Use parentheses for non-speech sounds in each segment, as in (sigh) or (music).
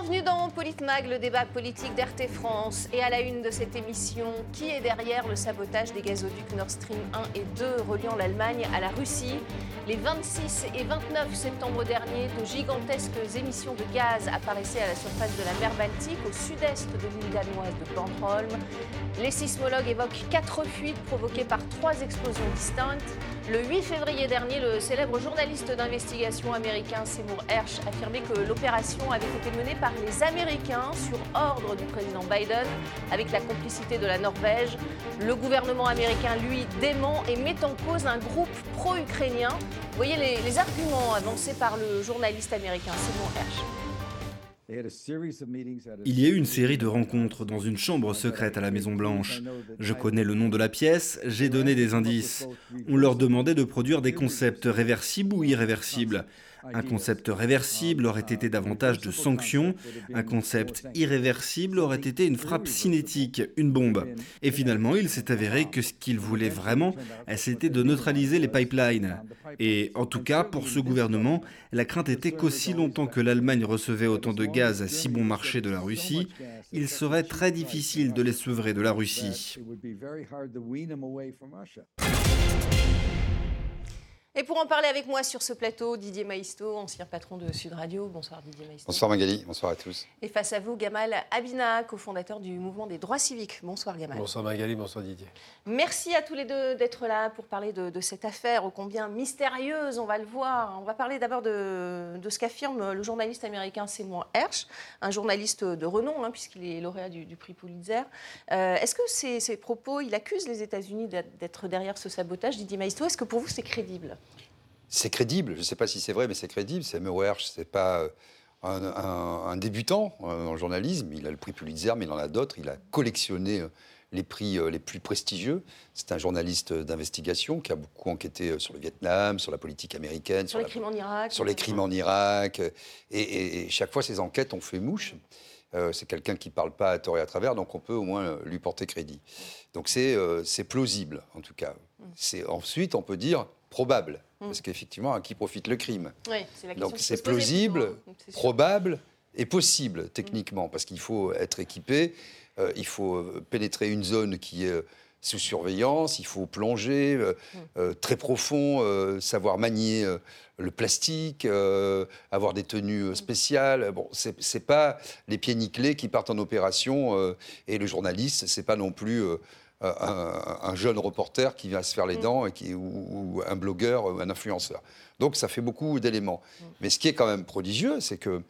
Bienvenue dans Politmag, le débat politique d'RT France. Et à la une de cette émission, qui est derrière le sabotage des gazoducs Nord Stream 1 et 2 reliant l'Allemagne à la Russie? Les 26 et 29 septembre dernier, de gigantesques émissions de gaz apparaissaient à la surface de la mer Baltique, au sud-est de l'île danoise de Bornholm. Les sismologues évoquent quatre fuites provoquées par trois explosions distinctes. Le 8 février dernier, le célèbre journaliste d'investigation américain Seymour Hersh affirmait que l'opération avait été menée par les Américains sur ordre du président Biden avec la complicité de la Norvège. Le gouvernement américain, lui, dément et met en cause un groupe pro-ukrainien. Voyez les, les, arguments avancés par le journaliste américain Seymour Hersh. Il y a eu une série de rencontres dans une chambre secrète à la Maison Blanche. Je connais le nom de la pièce, j'ai donné des indices. On leur demandait de produire des concepts réversibles ou irréversibles. Un concept réversible aurait été davantage de sanctions, un concept irréversible aurait été une frappe cinétique, une bombe. Et finalement, il s'est avéré que ce qu'ils voulaient vraiment, c'était de neutraliser les pipelines. Et en tout cas, pour ce gouvernement, la crainte était qu'aussi longtemps que l'Allemagne recevait autant de gaz à si bon marché de la Russie, il serait très difficile de les sevrer de la Russie. Et pour en parler avec moi sur ce plateau, Didier Maisto, ancien patron de Sud Radio. Bonsoir Didier Maisto. Bonsoir Magali, bonsoir à tous. Et face à vous, Gamal Abina, cofondateur du mouvement des droits civiques. Bonsoir Gamal. Bonsoir Magali, bonsoir Didier. Merci à tous les deux d'être là pour parler de, cette affaire ô combien mystérieuse, on va le voir. On va parler d'abord de, ce qu'affirme le journaliste américain Seymour Hersh, un journaliste de renom, hein, puisqu'il est lauréat du, prix Pulitzer. Euh, est-ce que ces, ces propos, il accuse les États-Unis d'être derrière ce sabotage, Didier Maisto? Est-ce que pour vous c'est crédible? C'est crédible. Je ne sais pas si c'est vrai, mais c'est crédible. C'est Hersh, c'est pas euh, un, débutant euh, en journalisme. Il a le prix Pulitzer, mais il en a d'autres. Il a collectionné euh, les prix les plus prestigieux. C'est un journaliste d'investigation qui a beaucoup enquêté sur le Vietnam, sur la politique américaine, sur, les crimes en Irak. Sur les crimes en Irak. Et, chaque fois, ses enquêtes ont fait mouche. c'est quelqu'un qui ne parle pas à tort et à travers, donc on peut au moins lui porter crédit. Donc c'est plausible, en tout cas. Mm. Ensuite, on peut dire probable. Mm. Parce qu'effectivement, à qui profite le crime Donc c'est plausible, probable et possible techniquement, parce qu'il faut être équipé, euh, il faut euh, pénétrer une zone qui est euh, sous surveillance, il faut plonger mm. très profond, savoir manier le plastique, avoir des tenues spéciales. Bon, c'est pas les pieds nickelés qui partent en opération et le journaliste, c'est pas non plus euh, un, jeune reporter qui vient se faire les mm. dents et qui, ou, un blogueur, ou un influenceur. Donc ça fait beaucoup d'éléments. Mm. Mais ce qui est quand même prodigieux, c'est que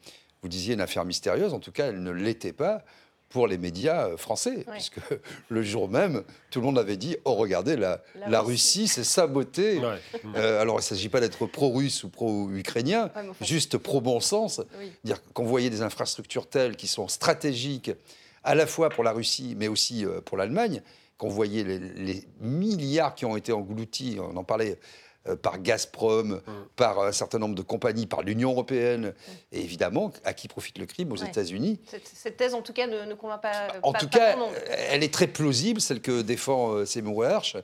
vous disiez une affaire mystérieuse, en tout cas elle ne l'était pas pour les médias euh, français, puisque (laughs) le jour même, tout le monde avait dit Oh, regardez, la, la, Russie, s'est sabotée. (laughs) Euh, alors, il ne s'agit pas d'être pro-russe ou pro-ukrainien, juste pro-bon sens. Dire qu'on voyait des infrastructures telles qui sont stratégiques, à la fois pour la Russie, mais aussi pour l'Allemagne, qu'on voyait les, milliards qui ont été engloutis, on en parlait, euh, par Gazprom, mm. par un certain nombre de compagnies, par l'Union européenne, mm. et évidemment, à qui profite le crime aux États-Unis. Cette, thèse, en tout cas, ne, convainc pas. En tout cas, elle est très plausible, celle que défend euh, Seymour Hersh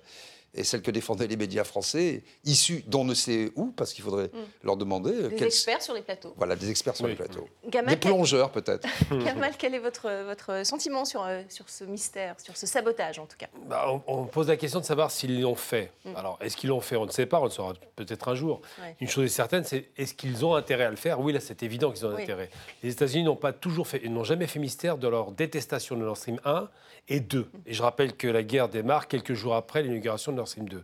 et celle que défendaient les médias français, issus d'on ne sait où, parce qu'il faudrait mm. leur demander. Euh, des experts sur les plateaux. Voilà, des experts sur les plateaux. des plongeurs, peut-être. (laughs) Gamal, quel est votre, votre sentiment sur, euh, sur ce mystère, sur ce sabotage, en tout cas? Bah, on, pose la question de savoir s'ils l'ont fait. Mm. Alors, est-ce qu'ils l'ont fait? On ne sait pas, on le saura peut-être un jour. Une chose est certaine, c'est est-ce qu'ils ont intérêt à le faire? Oui, là, c'est évident qu'ils ont intérêt. Les États-Unis n'ont pas toujours fait, n'ont jamais fait mystère de leur détestation de Nord Stream 1 et 2. Et je rappelle que la guerre démarre quelques jours après l'inauguration de Nord Stream 2.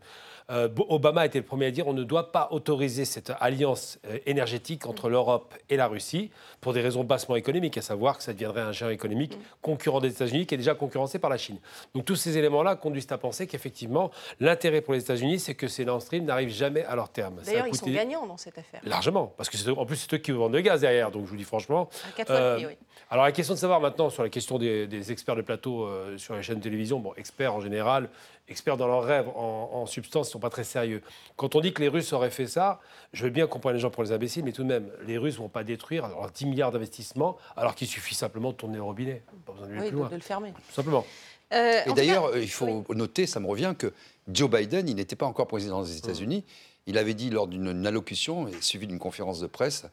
Euh, Obama a été le premier à dire on ne doit pas autoriser cette alliance euh, énergétique entre l'Europe et la Russie pour des raisons bassement économiques, à savoir que ça deviendrait un géant économique concurrent des États-Unis qui est déjà concurrencé par la Chine. Donc tous ces éléments-là conduisent à penser qu'effectivement, l'intérêt pour les États-Unis, c'est que ces Nord Stream n'arrivent jamais à leur terme. D'ailleurs, ils sont gagnants dans cette affaire. Largement, parce que en plus, c'est eux qui vendent le gaz derrière. Donc je vous dis franchement. Euh, oui. Alors la question de savoir maintenant sur la question des, experts de plateau sur les chaînes de télévision, bon, experts en général, experts dans leurs rêves, en, substance, ne sont pas très sérieux. Quand on dit que les Russes auraient fait ça, je veux bien comprendre les gens pour les imbéciles, mais tout de même, les Russes ne vont pas détruire alors, 10 milliards d'investissements alors qu'il suffit simplement de tourner le robinet. Pas besoin de, oui, plus loin. de, le fermer. Tout simplement. Euh, Et d'ailleurs, il faut noter, ça me revient, que Joe Biden, il n'était pas encore président des États-Unis. Il avait dit lors d'une allocution, suivie d'une conférence de presse,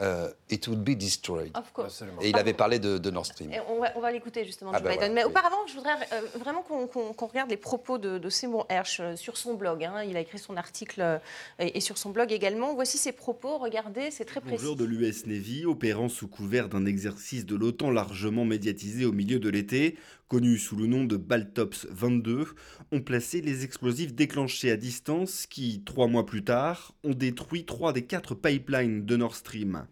uh, it would be destroyed. Of course. Et il avait parlé de, de Nord Stream. Et on va, on va l'écouter justement, Ah Joe bah Biden. voilà, Mais oui. auparavant, je voudrais euh, vraiment qu'on qu'on- qu'on regarde les propos de, de Seymour Hersh euh, sur son blog. hein. Il a écrit son article euh, et, et sur son blog également. Voici ses propos. Regardez, c'est très précis. Plongeurs de l'US Navy, opérant sous couvert d'un exercice de l'OTAN largement médiatisé au milieu de l'été, connu sous le nom de Baltops 22, ont placé les explosifs déclenchés à distance qui, trois mois plus tard, ont détruit trois des quatre pipelines de Nord Stream.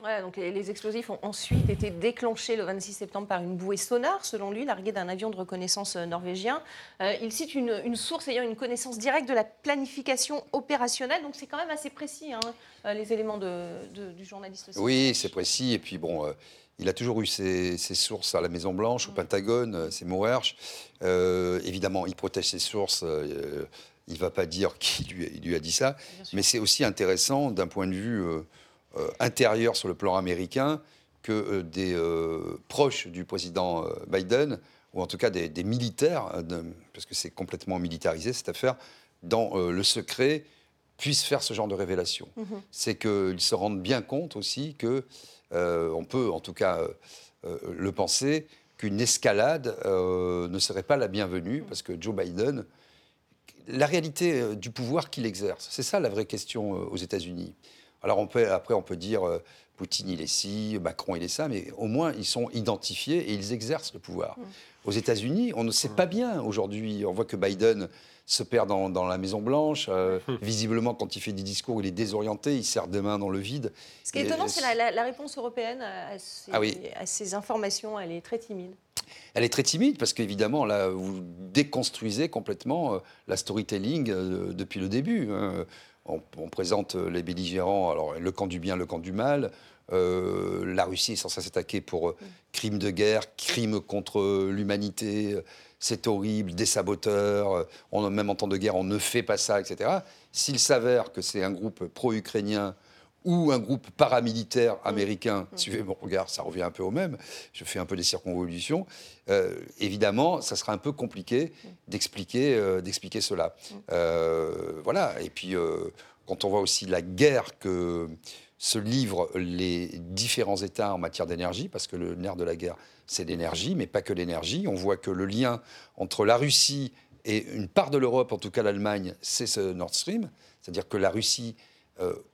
Voilà, donc les, explosifs ont ensuite été déclenchés le 26 septembre par une bouée sonore, selon lui, larguée d'un avion de reconnaissance euh, norvégien. Euh, il cite une, une source ayant une connaissance directe de la planification opérationnelle, donc c'est quand même assez précis, hein, euh, les éléments de- de- du journaliste. Oui, c'est précis. Et puis bon, euh, il a toujours eu ses, ses sources à la Maison Blanche, au Pentagone, euh, c'est Moerch. Euh, évidemment, il protège ses sources. euh, il ne va pas dire (laughs) qui lui, a dit ça. Mais c'est aussi intéressant d'un point de vue euh, euh, intérieur sur le plan américain que euh, des euh, proches du président Biden, ou en tout cas des, des militaires, de- parce que c'est complètement militarisé cette affaire, dans le secret, puissent faire ce genre de révélation. Mhm. C'est qu'ils se rendent bien compte aussi que on peut, en tout cas, le penser, qu'une escalade euh, ne serait pas la bienvenue, parce que Joe Biden, la réalité euh, du pouvoir qu'il exerce, c'est ça la vraie question euh, aux États-Unis. Alors on peut, après, on peut dire euh, Poutine il est ci, Macron il est ça, mais au moins ils sont identifiés et ils exercent le pouvoir. Aux États-Unis, on ne sait pas bien aujourd'hui. On voit que Biden se perd dans, dans la Maison Blanche. euh, visiblement, quand il fait des discours, il est désorienté, il serre des mains dans le vide. Ce qui est étonnant, c'est la, la- la réponse européenne à ces, Ah oui. à ces informations. Elle est très timide. Elle est très timide parce qu'évidemment, là, vous déconstruisez complètement euh, la storytelling euh, depuis le début. On, présente euh, les belligérants, alors le camp du bien, le camp du mal. Euh, la Russie est censée s'attaquer pour euh, crimes de guerre, crimes contre l'humanité. C'est horrible, des saboteurs. On, même en temps de guerre, on ne fait pas ça, etc. S'il s'avère que c'est un groupe pro-ukrainien ou un groupe paramilitaire américain, suivez mon regard, ça revient un peu au même, je fais un peu des circonvolutions, euh, évidemment, ça sera un peu compliqué d'expliquer euh, d'expliquer cela. Euh, voilà, et puis quand on voit aussi la guerre que se livrent les différents États en matière d'énergie, parce que le nerf de la guerre, c'est l'énergie, mais pas que l'énergie, on voit que le lien entre la Russie et une part de l'Europe, en tout cas l'Allemagne, c'est ce Nord Stream, c'est-à-dire que la Russie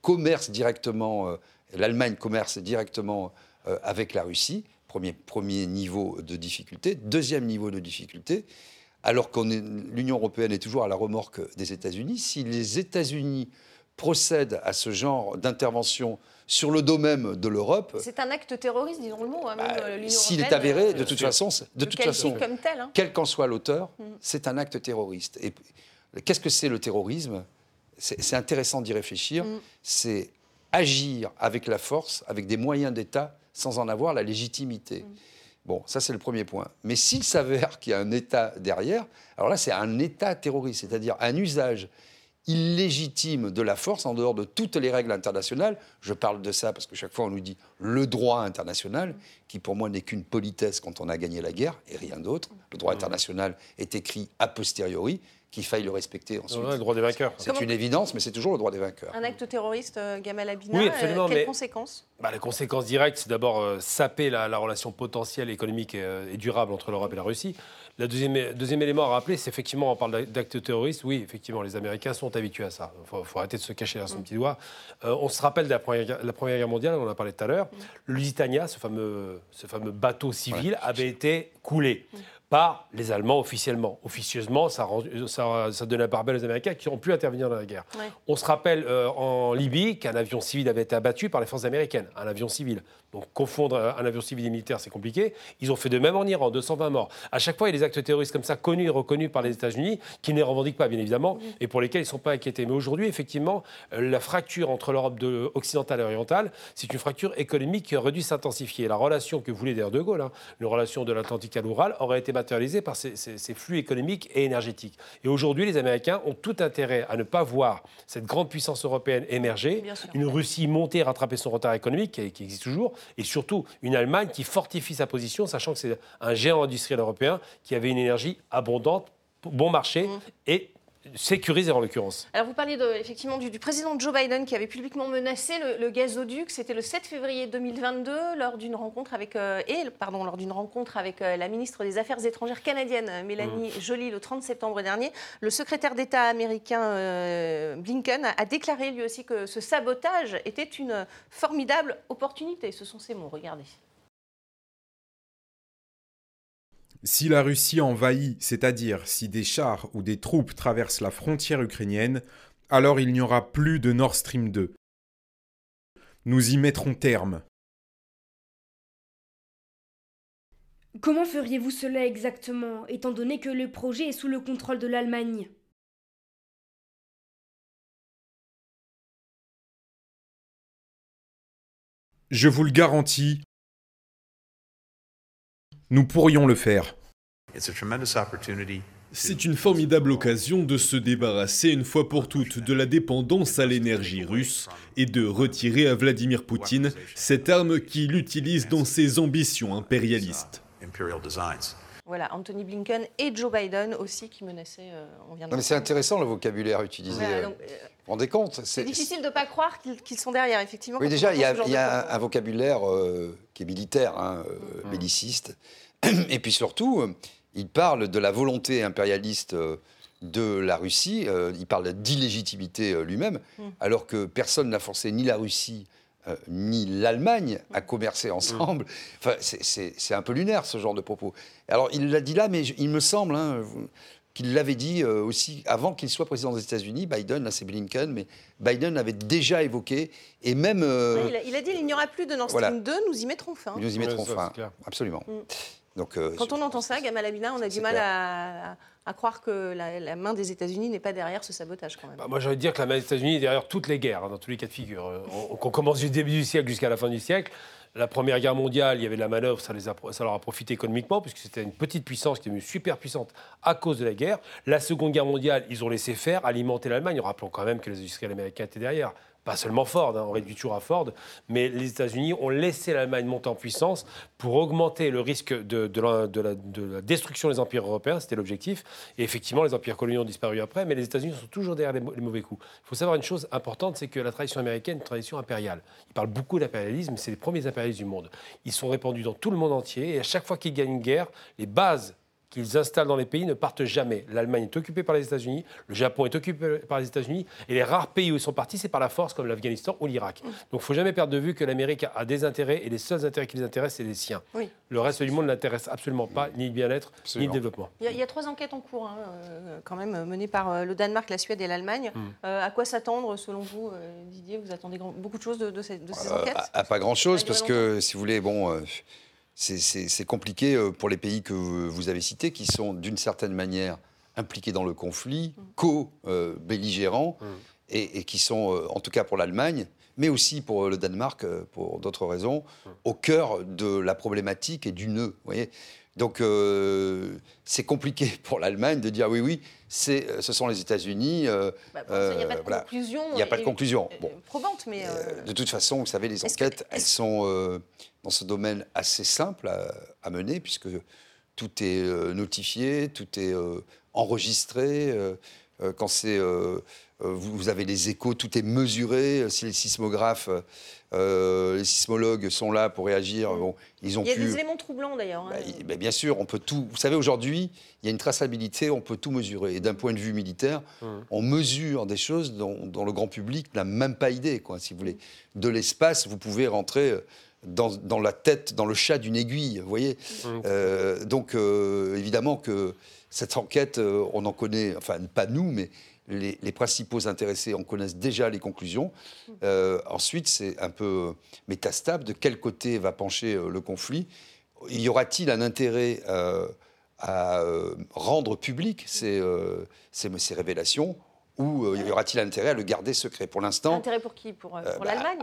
commerce directement, euh, l'Allemagne commerce directement euh, avec la Russie, premier, premier niveau de difficulté. Deuxième niveau de difficulté, alors que l'Union européenne est toujours à la remorque des États-Unis, si les États-Unis procèdent à ce genre d'intervention sur le dos même de l'Europe, C'est un acte terroriste, disons le mot. hein, bah, euh, s'il est avéré, euh, de toute façon, de toute façon, comme tel. hein. quel qu'en soit l'auteur, Mm. c'est un acte terroriste. Et qu'est-ce que c'est le terrorisme? C'est intéressant d'y réfléchir. Mm. C'est agir avec la force, avec des moyens d'État, sans en avoir la légitimité. Mm. Bon, ça c'est le premier point. Mais s'il s'avère qu'il y a un État derrière, alors là c'est un État terroriste, c'est-à-dire un usage illégitime de la force en dehors de toutes les règles internationales. Je parle de ça parce que chaque fois on nous dit le droit international, qui pour moi n'est qu'une politesse quand on a gagné la guerre et rien d'autre. Le droit international est écrit a posteriori, qu'il faille le respecter ensuite. Ouais, le droit des vainqueurs. C'est Comment- une évidence, mais c'est toujours le droit des vainqueurs. Un acte terroriste, euh, Gamal Abina, Oui, euh, absolument, quelles mais- conséquences? Bah, les conséquences directes, c'est d'abord euh, saper la, la relation potentielle économique et, euh, et durable entre l'Europe et la Russie. Le deuxième, deuxième élément à rappeler, c'est effectivement, on parle d'actes terroristes. Oui, effectivement, les Américains sont habitués à ça. Il faut, faut arrêter de se cacher derrière son petit doigt. Euh, on se rappelle de la Première, Guerre- la première Guerre mondiale, on en a parlé tout à l'heure. Le Lusitania, ce fameux, ce fameux bateau civil, avait été coulé. Par les Allemands officiellement. Officieusement, ça, rend- ça, ça donnait la barbelle aux Américains qui ont pu intervenir dans la guerre. Ouais. On se rappelle euh, en Libye qu'un avion civil avait été abattu par les forces américaines, un avion civil. Donc confondre un avion civil et militaire, c'est compliqué. Ils ont fait de même en Iran, 220 morts. À chaque fois, il y a des actes terroristes comme ça, connus et reconnus par les États-Unis, qui ne les revendiquent pas, bien évidemment, et pour lesquels ils ne sont pas inquiétés. Mais aujourd'hui, effectivement, euh, la fracture entre l'Europe de- occidentale et orientale, c'est une fracture économique qui aurait dû s'intensifier. La relation que voulait d'ailleurs De Gaulle, hein, une relation de l'Atlantique à l'Oural, aurait été matérialisée par ces, ces- ces flux économiques et énergétiques. Et aujourd'hui, les Américains ont tout intérêt à ne pas voir cette grande puissance européenne émerger, une Russie monter, rattraper son retard économique qui existe toujours, et surtout une Allemagne qui fortifie sa position, sachant que c'est un géant industriel européen qui avait une énergie abondante, bon marché Mmh. et sécurisé en l'occurrence. Alors vous parliez de, effectivement du, président Joe Biden qui avait publiquement menacé le, gazoduc. C'était le 7 février 2022 lors d'une rencontre avec euh, et pardon lors d'une rencontre avec euh, la ministre des Affaires étrangères canadienne Mélanie mmh. Joly le 30 septembre dernier. Le secrétaire d'État américain euh, Blinken a, déclaré lui aussi que ce sabotage était une formidable opportunité. Ce sont ses mots. Regardez. Si la Russie envahit, c'est-à-dire si des chars ou des troupes traversent la frontière ukrainienne, alors il n'y aura plus de Nord Stream 2. Nous y mettrons terme. Comment feriez-vous cela exactement, étant donné que le projet est sous le contrôle de l'Allemagne? Je vous le garantis, nous pourrions le faire. C'est une formidable occasion de se débarrasser une fois pour toutes de la dépendance à l'énergie russe et de retirer à Vladimir Poutine cette arme qu'il utilise dans ses ambitions impérialistes. Voilà, Anthony Blinken et Joe Biden aussi qui menaçaient. Euh, on vient mais c'est intéressant le vocabulaire utilisé. Euh, vous rendez compte C'est difficile de ne pas croire qu'ils sont derrière, effectivement. Oui, déjà, il y a, un, vocabulaire euh, qui est militaire, hein, mmh. belliciste. (clears throat) Et puis surtout, il parle de la volonté impérialiste de la Russie, il parle d'illégitimité lui-même, mmh. alors que personne n'a forcé ni la Russie euh, ni l'Allemagne à commercer ensemble. Enfin, c'est un peu lunaire ce genre de propos. Alors il l'a dit là, mais il me semble hein, qu'il l'avait dit euh, aussi avant qu'il soit président des États-Unis. Biden, là c'est Blinken, mais Biden avait déjà évoqué et même. Euh, il, a, dit il n'y aura plus de Nord Stream 2, nous y mettrons fin. Nous y mettrons fin, absolument. Mm. Donc, Quand on entend ça, Gamal Abina, on a du mal à à croire que la, main des États-Unis n'est pas derrière ce sabotage quand même. Bah, moi, j'allais dire que la main des États-Unis est derrière toutes les guerres, hein, dans tous les cas de figure. Euh, qu'on commence du début du siècle jusqu'à la fin du siècle. La Première Guerre mondiale, il y avait de la manœuvre, ça, les a, ça leur a profité économiquement, puisque c'était une petite puissance qui est devenue super puissante à cause de la guerre. La Seconde Guerre mondiale, ils ont laissé faire, alimenter l'Allemagne. Rappelons quand même que les industriels américains étaient derrière pas seulement Ford, hein, on réduit toujours à Ford, mais les États-Unis ont laissé l'Allemagne monter en puissance pour augmenter le risque de, la, destruction des empires européens, c'était l'objectif. Et effectivement, les empires coloniaux ont disparu après, mais les États-Unis sont toujours derrière les, mauvais coups. Il faut savoir une chose importante, c'est que la tradition américaine une tradition impériale. Ils parlent beaucoup d'impérialisme, c'est les premiers impérialistes du monde. Ils sont répandus dans tout le monde entier, et à chaque fois qu'ils gagnent une guerre, les bases qu'ils installent dans les pays ne partent jamais. L'Allemagne est occupée par les États-Unis, le Japon est occupé par les États-Unis, et les rares pays où ils sont partis, c'est par la force, comme l'Afghanistan ou l'Irak. Donc il ne faut jamais perdre de vue que l'Amérique a des intérêts, et les seuls intérêts qui les intéressent, c'est les siens. Le reste du monde n'intéresse absolument pas, ni le bien-être, ni le développement. Il y, a, trois enquêtes en cours, hein, euh, quand même, menées par euh, le Danemark, la Suède et l'Allemagne. Hmm. Euh, à quoi s'attendre, selon vous, Didier? Vous attendez beaucoup de choses de, ces, enquêtes? à, Pas grand-chose, parce que, si vous voulez, bon c'est compliqué euh, pour les pays que vous avez cités, qui sont d'une certaine manière impliqués dans le conflit, mm. co-belligérants, mm. et, qui sont, euh, en tout cas pour l'Allemagne, mais aussi pour le Danemark, euh, pour d'autres raisons, mm. au cœur de la problématique et du nœud. Voyez donc c'est compliqué (laughs) pour l'Allemagne de dire oui, oui, ce sont les États-Unis. Bah, il n'y a pas de conclusion. Il n'y a pas de conclusion. Bon. Probante, mais. de toute façon, vous savez, les enquêtes, elles sont dans ce domaine assez simple à, mener, puisque tout est euh, notifié, tout est euh, enregistré. Euh, quand c'est, vous, avez les échos, tout est mesuré. Si les sismographes, les sismologues sont là pour réagir, bon, ils ont Il y a des éléments troublants d'ailleurs. Hein. Bah, bah, bien sûr, on peut tout. Vous savez, aujourd'hui, il y a une traçabilité, on peut tout mesurer. Et d'un point de vue militaire, hum. on mesure des choses dont, le grand public n'a même pas idée, quoi, si vous voulez. De l'espace, vous pouvez rentrer dans, la tête, dans le chat d'une aiguille, vous voyez. Mmh. Euh, donc, euh, évidemment que cette enquête, euh, on en connaît, enfin, pas nous, mais les, principaux intéressés en connaissent déjà les conclusions. Mmh. ensuite, c'est un peu métastable. De quel côté va pencher le conflit Y aura-t-il un intérêt à rendre public ces révélations? Ou euh, y aura-t-il intérêt à le garder secret Pour l'instant. Intérêt pour qui? Pour, euh, euh, bah, l'Allemagne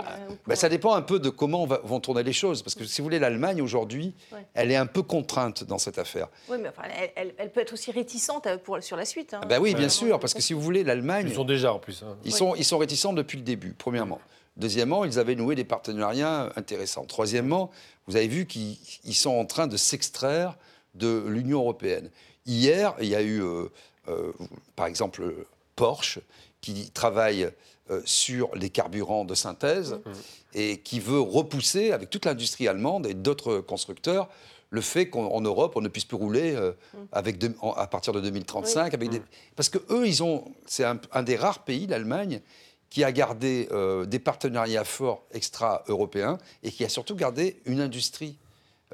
bah, Ça dépend un peu de comment vont tourner les choses. Parce que si vous voulez, l'Allemagne aujourd'hui, elle est un peu contrainte dans cette affaire. Oui, mais enfin, elle, peut être aussi réticente pour, sur la suite. Hein. Ah bah oui, bien sûr, parce que si vous voulez, l'Allemagne. Ils sont déjà en plus. Hein. Ils, sont, ils sont réticents depuis le début, premièrement. Deuxièmement, ils avaient noué des partenariats intéressants. Troisièmement, vous avez vu qu'ils sont en train de s'extraire de l'Union européenne. Hier, il y a eu, par exemple, Porsche, qui travaille sur les carburants de synthèse mmh. et qui veut repousser, avec toute l'industrie allemande et d'autres constructeurs, le fait qu'en Europe, on ne puisse plus rouler mmh. avec à partir de 2035. Avec des, parce que eux, ils ont, c'est un, des rares pays, l'Allemagne, qui a gardé des partenariats forts extra-européens et qui a surtout gardé une industrie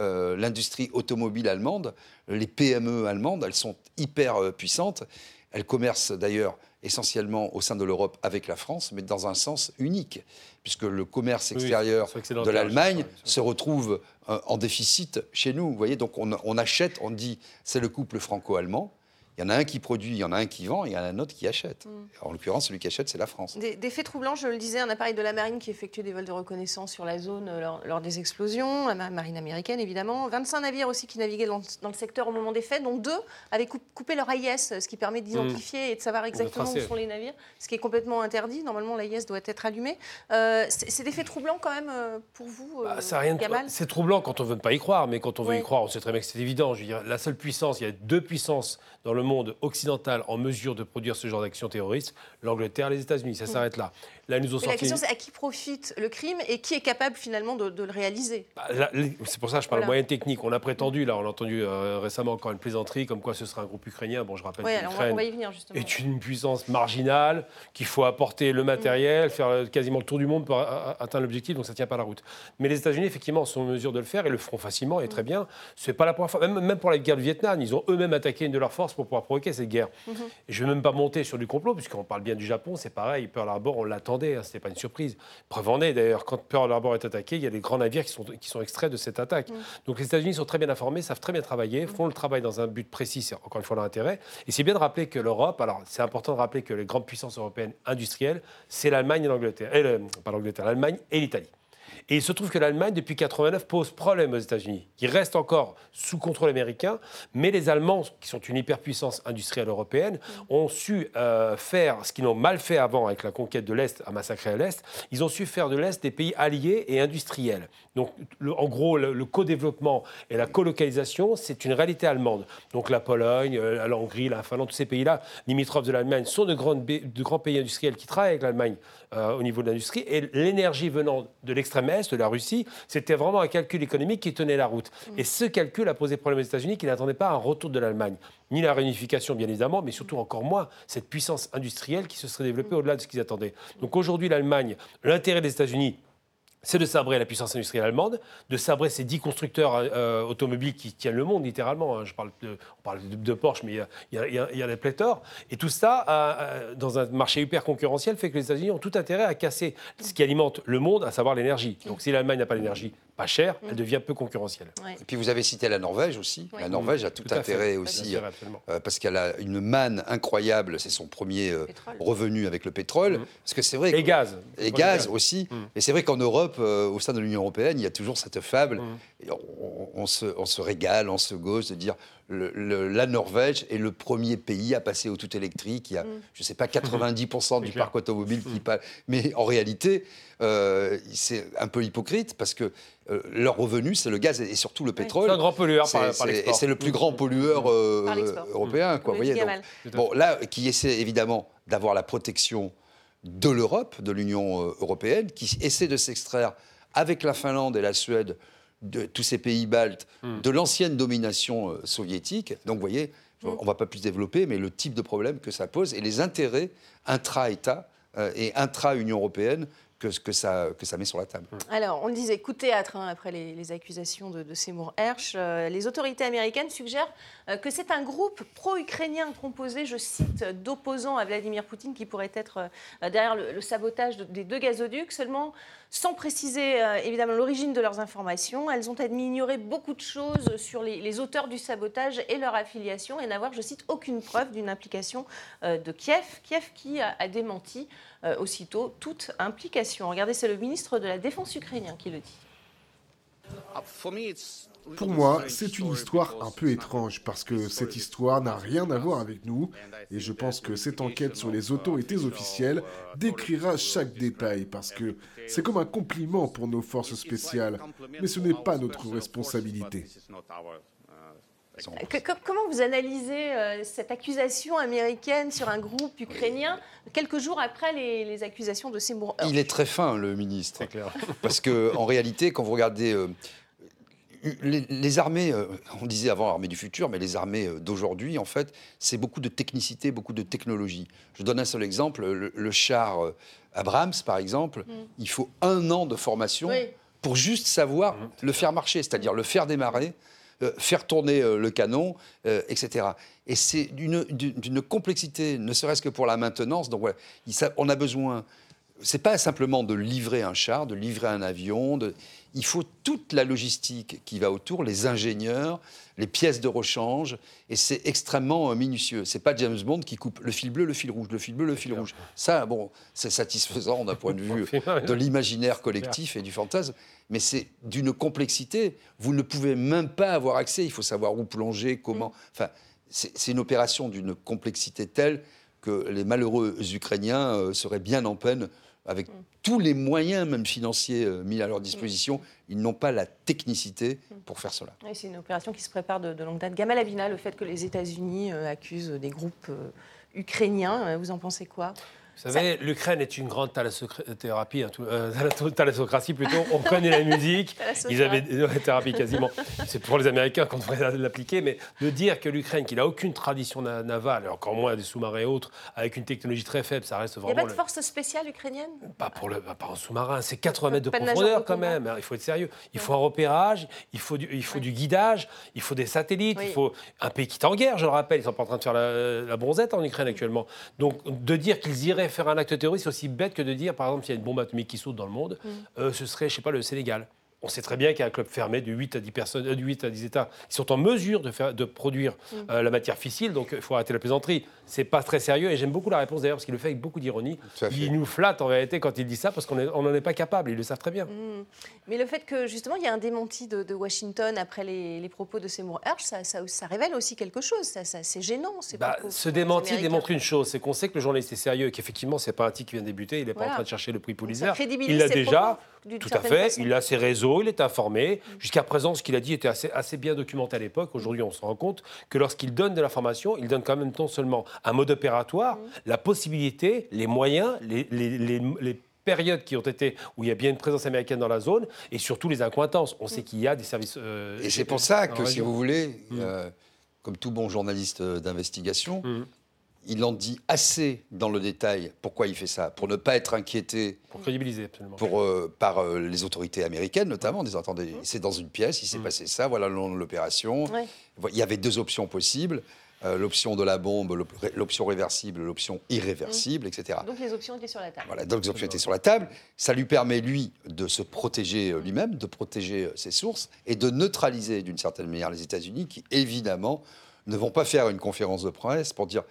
euh, l'industrie automobile allemande, les PME allemandes, elles sont hyper euh, puissantes. Elles commercent d'ailleurs essentiellement au sein de l'Europe avec la France, mais dans un sens unique, puisque le commerce extérieur de l'Allemagne se retrouve euh, en déficit chez nous. Vous voyez, donc on achète, on dit c'est le couple franco-allemand. Il y en a un qui produit, il y en a un qui vend, et il y en a un autre qui achète. Mm. En l'occurrence, celui qui achète, c'est la France. Des, faits troublants, je le disais, un appareil de la marine qui effectuait des vols de reconnaissance sur la zone euh, lors, des explosions, la marine américaine évidemment. 25 navires aussi qui naviguaient dans, le secteur au moment des faits, dont deux avaient coupé leur AIS, ce qui permet d'identifier mm. et de savoir exactement où sont les navires, ce qui est complètement interdit. Normalement, l'AIS doit être allumé. Euh, c'est des faits troublants quand même euh, pour vous, bah, rien C'est troublant quand on ne veut pas y croire, mais quand on veut y croire, on sait très bien que c'est évident. Je veux dire, la seule puissance, il y a deux puissances dans le monde occidental en mesure de produire ce genre d'action terroriste, l'Angleterre, les États-Unis. Ça mm. s'arrête là. Là, nous La question, c'est à qui profite le crime et qui est capable finalement de, le réaliser? Bah, C'est pour ça que je parle de moyens techniques. On a prétendu, là, on a entendu euh, récemment encore une plaisanterie, comme quoi ce serait un groupe ukrainien. Bon, je rappelle que l'Ukraine est une puissance marginale, qu'il faut apporter le matériel, mm. faire euh, quasiment le tour du monde pour atteindre l'objectif, donc ça ne tient pas la route. Mais les États-Unis, effectivement, sont en mesure de le faire et le feront facilement et très mm. bien. Ce n'est pas la première fois. Même, même pour la guerre du Vietnam, ils ont eux-mêmes attaqué une de leurs forces pour pouvoir provoquer cette guerre. Mm-hmm. Et je ne vais même pas monter sur du complot, puisqu'on parle bien du Japon, c'est pareil. Pearl Harbor, on l'attendait, hein, ce n'était pas une surprise. Preuve en est d'ailleurs, quand Pearl Harbor est attaqué, il y a des grands navires qui sont, qui sont extraits de cette attaque. Donc les États-Unis sont très bien informés, savent très bien travailler, font le travail dans un but précis, c'est encore une fois leur intérêt. Et c'est bien de rappeler que l'Europe, alors c'est important de rappeler que les grandes puissances européennes industrielles, c'est l'Allemagne et l'Angleterre, pas l'Angleterre, l'Allemagne et l'Italie. Et il se trouve que l'Allemagne, depuis 89, pose problème aux États-Unis. Ils restent encore sous contrôle américain, mais les Allemands, qui sont une hyperpuissance industrielle européenne, ont su euh, faire ce qu'ils n'ont mal fait avant avec la conquête de l'Est, à massacrer l'Est. Ils ont su faire de l'Est des pays alliés et industriels. Donc, en gros, le, co-développement et la colocalisation, c'est une réalité allemande. Donc, la Pologne, euh, la Hongrie, la Finlande, tous ces pays-là, limitrophes de l'Allemagne, sont de grands pays industriels qui travaillent avec l'Allemagne euh, au niveau de l'industrie. Et l'énergie venant de l'extrême est, de la Russie, c'était vraiment un calcul économique qui tenait la route. Mm. Et ce calcul a posé problème aux États-Unis qui n'attendaient pas un retour de l'Allemagne. Ni la réunification, bien évidemment, mais surtout encore moins cette puissance industrielle qui se serait développée mm. au-delà de ce qu'ils attendaient. Donc aujourd'hui, l'Allemagne, l'intérêt des États-Unis, c'est de sabrer la puissance industrielle allemande, de sabrer ces dix constructeurs euh, automobiles qui tiennent le monde, littéralement. Hein. Je parle de, on parle de, Porsche, mais il y, a, des pléthores. Et tout ça, dans un marché hyper concurrentiel, fait que les États-Unis ont tout intérêt à casser ce qui alimente le monde, à savoir l'énergie. Donc si l'Allemagne n'a pas l'énergie, pas chère, elle devient peu concurrentielle. Et puis vous avez cité la Norvège aussi. La Norvège a tout, intérêt aussi, euh, parce qu'elle a une manne incroyable. C'est son premier euh, revenu avec le pétrole. Mm. Parce que c'est vrai. Et gaz. Et gaz aussi. Mm. Et c'est vrai qu'en Europe, euh, au sein de l'Union européenne, il y a toujours cette fable. Mm. on, se, régale, on se gauche de dire le, la Norvège est le premier pays à passer au tout électrique. Il y a, mm. je ne sais pas, 90% du parc automobile qui mm. passe. Mais en réalité, euh, c'est un peu hypocrite parce que euh, leur revenu, c'est le gaz et surtout le pétrole. C'est un grand pollueur par, l'export. Et c'est le plus grand pollueur européen. Quoi, voyez, bon, là, qui essaie évidemment d'avoir la protection de l'Europe, de l'Union euh, européenne, qui essaie de s'extraire avec la Finlande et la Suède de tous ces pays baltes, hmm. de l'ancienne domination euh, soviétique. Donc, vous voyez, hmm. on ne va pas plus développer, mais le type de problème que ça pose et les intérêts intra-État euh, et intra-Union européenne que, que, ça, que ça met sur la table. Alors, on le disait, coup de théâtre, hein, après les, accusations de, Seymour Hersh. Euh, les autorités américaines suggèrent euh, que c'est un groupe pro-ukrainien composé, je cite, d'opposants à Vladimir Poutine qui pourrait être euh, derrière le, sabotage des deux gazoducs. Seulement, sans préciser évidemment l'origine de leurs informations, elles ont admis ignorer beaucoup de choses sur les, auteurs du sabotage et leur affiliation et n'avoir, je cite, aucune preuve d'une implication de Kiev. Kiev qui a démenti euh, aussitôt toute implication. Regardez, c'est le ministre de la Défense ukrainien qui le dit. C'est une histoire un peu étrange parce que cette histoire n'a rien à voir avec nous et je pense que cette enquête sur les autorités officielles décrira chaque détail parce que c'est comme un compliment pour nos forces spéciales, mais ce n'est pas notre responsabilité. comment vous analysez euh, cette accusation américaine sur un groupe ukrainien quelques jours après les, accusations de Seymour Il est très fin, le ministre. Clair. Parce qu'en réalité, quand vous regardez euh, les, armées, euh, on disait avant l'armée du futur, mais les armées d'aujourd'hui, en fait, c'est beaucoup de technicité, beaucoup de technologie. Je donne un seul exemple, le, char Abrams, par exemple, mm. il faut un an de formation pour juste savoir mm. le faire marcher, c'est-à-dire le faire démarrer, euh, faire tourner euh, le canon, euh, etc. Et c'est d'une complexité, ne serait-ce que pour la maintenance. Donc, on a besoin. C'est pas simplement de livrer un char, de livrer un avion. De, il faut toute la logistique qui va autour, les ingénieurs, les pièces de rechange, et c'est extrêmement minutieux. C'est pas James Bond qui coupe le fil bleu, le fil rouge, le fil bleu, le fil rouge. Ça, bon, c'est satisfaisant d'un point de vue (laughs) de l'imaginaire collectif et du fantasme, mais c'est d'une complexité. Vous ne pouvez même pas avoir accès. Il faut savoir où plonger, comment. Enfin, c'est une opération d'une complexité telle que les malheureux Ukrainiens euh, seraient bien en peine avec tous les moyens, même financiers, euh, mis à leur disposition. Ils n'ont pas la technicité pour faire cela. c'est une opération qui se prépare de, longue date. Gamal Avina, le fait que les États-Unis euh, accusent des groupes ukrainiens, vous en pensez quoi? Vous savez, l'Ukraine est une grande thalassothérapie, hein, euh, (laughs) thalassocratie plutôt. On connaît la musique. (laughs) Ils avaient des thérapies quasiment. C'est pour les Américains qu'on devrait (laughs) l'appliquer, mais de dire que l'Ukraine, qui n'a aucune tradition navale, encore moins des sous-marins et autres, avec une technologie très faible, ça reste vraiment. Il n'y a pas de force spéciale ukrainienne? Pas pour le, pas en sous-marin. C'est 80 mètres de profondeur quand même. Hein, il faut être sérieux. Il faut un repérage, il faut du, il faut du guidage, il faut des satellites, il faut un pays qui est en guerre. Je le rappelle, ils sont pas en train de faire la, la bronzette en Ukraine actuellement. Donc de dire qu'ils iraient faire un acte terroriste, c'est aussi bête que de dire, par exemple, s'il y a une bombe atomique qui saute dans le monde, mm. euh, ce serait, je sais pas, le Sénégal. On sait très bien qu'il y a un club fermé de 8 à 10 personnes, euh, de 8 à 10 États qui sont en mesure de, faire, de produire mm. euh, la matière fissile, donc il faut arrêter la plaisanterie. C'est pas très sérieux et j'aime beaucoup la réponse d'ailleurs parce qu'il le fait avec beaucoup d'ironie. Il nous flatte en réalité quand il dit ça parce qu'on n'en est pas capable, ils le savent très bien. Mm. Mais le fait que justement il y a un démenti de, Washington après les, propos de Seymour Hersh, ça, ça, révèle aussi quelque chose. Ça, c'est gênant. Bah, ce démenti démontre une chose, c'est qu'on sait que le journaliste est sérieux et qu'effectivement c'est pas un type qui vient de débuter, il n'est pas en train de chercher le prix Pulitzer. Il l'a déjà. Tout à fait. Il a ses réseaux, il est informé. Jusqu'à présent, ce qu'il a dit était assez, assez bien documenté à l'époque. Aujourd'hui, on se rend compte que lorsqu'il donne de l'information, il donne quand même non seulement un mode opératoire, mm. la possibilité, les moyens, les, les, les, périodes qui ont été où il y a bien une présence américaine dans la zone et surtout les incointances. On sait mm. qu'il y a des services. Euh, et c'est pour ça que, si vous voulez, mm. euh, comme tout bon journaliste d'investigation, il en dit assez dans le détail pourquoi il fait ça, pour ne pas être inquiété. Pour crédibiliser, absolument. Pour, euh, par euh, les autorités américaines, notamment, des entendez, c'est dans une pièce, il s'est mm. passé ça, voilà le nom de l'opération. Il y avait deux options possibles. Euh, l'option de la bombe, l'option réversible, l'option irréversible, etc. Donc les options étaient sur la table. Voilà, donc les options étaient sur la table. Ça lui permet, lui, de se protéger lui-même, de protéger ses sources et de neutraliser d'une certaine manière les États-Unis qui, évidemment, ne vont pas faire une conférence de presse pour dire.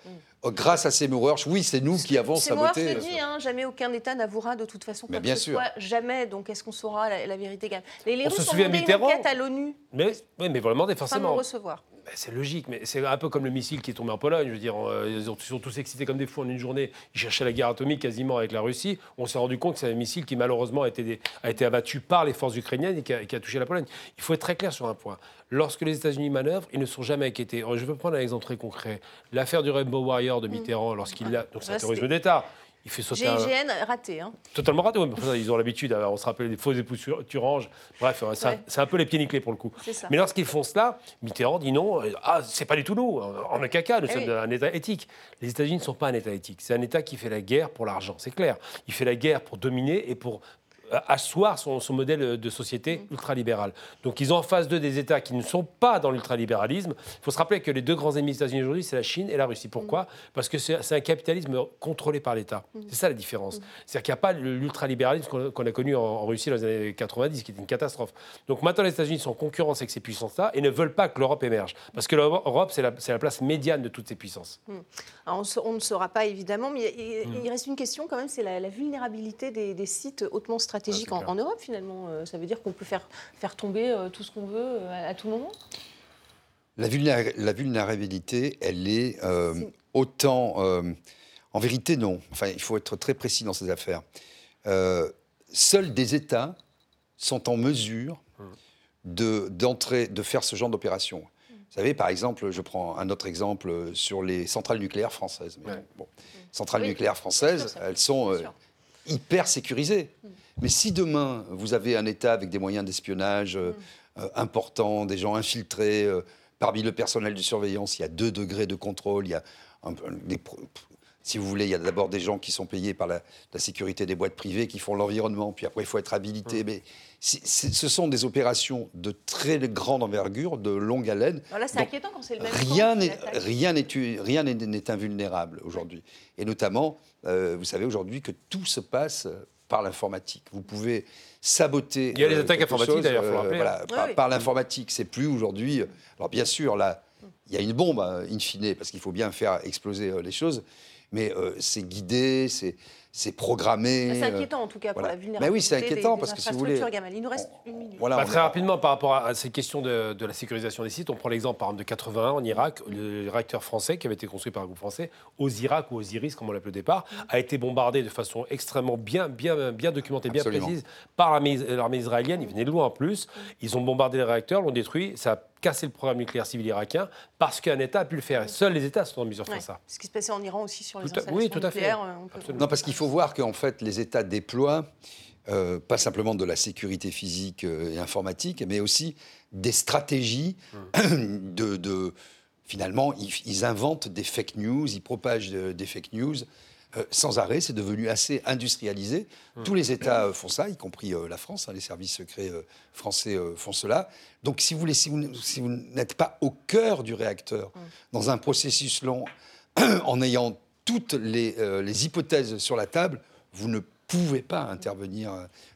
Grâce à ces moureurs, oui, c'est nous qui avons saboté. C'est dit, hein, jamais aucun État n'avouera de toute façon quoi bien que ce sûr. soit, jamais. Donc est-ce qu'on saura la, vérité Les, les On Russes se souvient Mitterrand. une enquête à l'ONU. Mais, oui, mais vraiment, forcément. Recevoir. Ben, c'est logique, mais c'est un peu comme le missile qui est tombé en Pologne. Je veux dire, euh, ils sont tous excités comme des fous en une journée. Ils cherchaient la guerre atomique quasiment avec la Russie. On s'est rendu compte que c'est un missile qui malheureusement a été, a été abattu par les forces ukrainiennes et qui a, qui a, touché la Pologne. Il faut être très clair sur un point. Lorsque les États-Unis manœuvrent, ils ne sont jamais inquiétés. Je veux prendre un exemple très concret. L'affaire du Rainbow Warrior de mm. Mitterrand, lorsqu'il a. Donc c'est un terrorisme d'État. Il fait sauter GIGN raté. Hein. Totalement raté. ils ont l'habitude, on se rappelle des faux époux Turange. Bref, c'est un peu les pieds nickelés pour le coup. Mais lorsqu'ils font cela, Mitterrand dit non, euh, ah, c'est pas du tout nous, on a caca, nous eh sommes un État éthique. Les États-Unis ne sont pas un État éthique. C'est un État qui fait la guerre pour l'argent, c'est clair. Il fait la guerre pour dominer et pour asseoir son, son, modèle de société mm. ultralibéral. Donc ils ont en face d'eux des États qui ne sont pas dans l'ultralibéralisme. Il faut se rappeler que les deux grands ennemis des États-Unis aujourd'hui, c'est la Chine et la Russie. Pourquoi mm. Parce que c'est un capitalisme contrôlé par l'État. Mm. C'est ça la différence. C'est-à-dire qu'il n'y a pas l'ultralibéralisme qu'on a connu en, Russie dans les années 90, qui était une catastrophe. Donc maintenant, les États-Unis sont en concurrence avec ces puissances-là et ne veulent pas que l'Europe émerge. Parce que l'Europe, c'est la, la, place médiane de toutes ces puissances. on, ne saura pas évidemment, mais il, reste une question quand même, c'est la, vulnérabilité des, des sites hautement stratégiques stratégique en, Europe finalement. Euh, ça veut dire qu'on peut faire, faire tomber euh, tout ce qu'on veut euh, à, tout moment? La, la, vulnérabilité, elle est, autant... en vérité, non. Enfin, il faut être très précis dans ces affaires. seuls des États sont en mesure de, d'entrer, de faire ce genre d'opération. Vous savez, par exemple, je prends un autre exemple sur les centrales nucléaires françaises. Bon, centrales nucléaires françaises, elles sont euh, hyper sécurisées. Mm. Mais si demain, vous avez un État avec des moyens d'espionnage euh, mm. euh, importants, des gens infiltrés, parmi le personnel de surveillance, il y a deux degrés de contrôle, il y a des, si vous voulez, il y a d'abord des gens qui sont payés par la, sécurité des boîtes privées, qui font l'environnement, puis après il faut être habilité. Mmh. Mais ce sont des opérations de très grande envergure, de longue haleine. là, c'est inquiétant quand c'est le même Rien n'est rien rien n'est invulnérable aujourd'hui. Et notamment, euh, vous savez aujourd'hui que tout se passe par l'informatique. Vous pouvez saboter. Il y a les euh, attaques informatiques d'ailleurs, euh, voilà, par, l'informatique. C'est plus aujourd'hui. Alors bien sûr, là, il y a une bombe, hein, in fine, parce qu'il faut bien faire exploser les choses mais euh, c'est guidé, c'est c'est programmé. C'est euh, inquiétant en tout cas pour la vulnérabilité. Mais oui, c'est inquiétant parce que si vous voulez. Il nous reste une minute. Voilà, bah, très rapidement par rapport à, ces questions de, la sécurisation des sites, on prend l'exemple par exemple de 81 en Irak, le réacteur français qui avait été construit par un groupe français, Osirak ou Osiris comme on l'appelle au départ, a été bombardé de façon extrêmement bien, bien, bien documentée, bien précise par l'armée israélienne. Ils venaient de loin en plus. Ils ont bombardé les réacteurs, l'ont détruit. Ça a cassé le programme nucléaire civil irakien parce qu'un État a pu le faire. Et seuls les États sont en mesure de faire ça. Ce qui se passait en Iran aussi sur les tout Oui, tout à fait. Euh, non, parce qu'il faut voir qu'en fait, les États déploient euh, pas simplement de la sécurité physique euh, et informatique, mais aussi des stratégies (coughs) hum. de, Finalement, ils, inventent des fake news, ils propagent des fake news. sans arrêt, c'est devenu assez industrialisé. Hum. Tous les États font ça, y compris la France. Hein, les services secrets français font cela. Donc, si vous, voulez, si vous, n'êtes pas au cœur du réacteur, hum. dans un processus long, (coughs) en ayant toutes les, les, hypothèses sur la table, vous ne pouvez pas intervenir.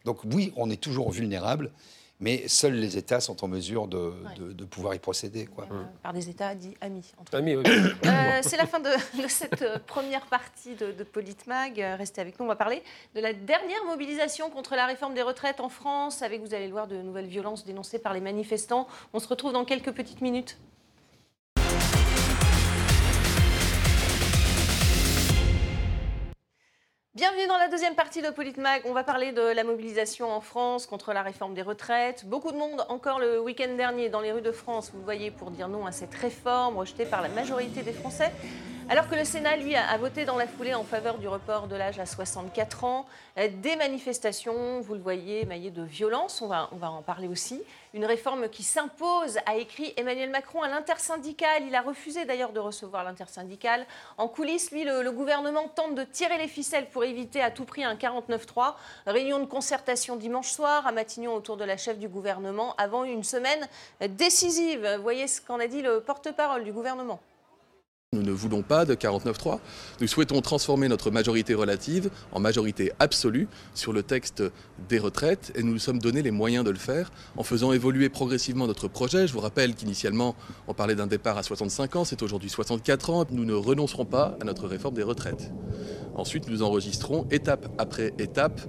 Donc oui, on est toujours vulnérable, mais seuls les États sont en mesure de, pouvoir y procéder. Quoi. Euh, par des États dits amis. amis oui. euh, C'est la fin de, cette euh, première partie de, de Politmag. Euh, restez avec nous, on va parler de la dernière mobilisation contre la réforme des retraites en France, avec, vous allez le voir, de nouvelles violences dénoncées par les manifestants. On se retrouve dans quelques petites minutes. Bienvenue dans la deuxième partie de Politmag. On va parler de la mobilisation en France contre la réforme des retraites. Beaucoup de monde encore le week-end dernier dans les rues de France, vous voyez, pour dire non à cette réforme rejetée par la majorité des Français. Alors que le Sénat, lui, a voté dans la foulée en faveur du report de l'âge à 64 ans, euh, des manifestations, vous le voyez, émaillées de violence, on va, en parler aussi. Une réforme qui s'impose, a écrit Emmanuel Macron à l'intersyndicale. Il a refusé d'ailleurs de recevoir l'intersyndicale. En coulisses, lui, le, gouvernement tente de tirer les ficelles pour éviter à tout prix un 49-3. Réunion de concertation dimanche soir à Matignon autour de la chef du gouvernement avant une semaine décisive. Voyez ce qu'en a dit le porte-parole du gouvernement. Nous ne voulons pas de 49.3. Nous souhaitons transformer notre majorité relative en majorité absolue sur le texte des retraites et nous nous sommes donné les moyens de le faire en faisant évoluer progressivement notre projet. Je vous rappelle qu'initialement, on parlait d'un départ à 65 ans, c'est aujourd'hui 64 ans. Nous ne renoncerons pas à notre réforme des retraites. Ensuite, nous enregistrons étape après étape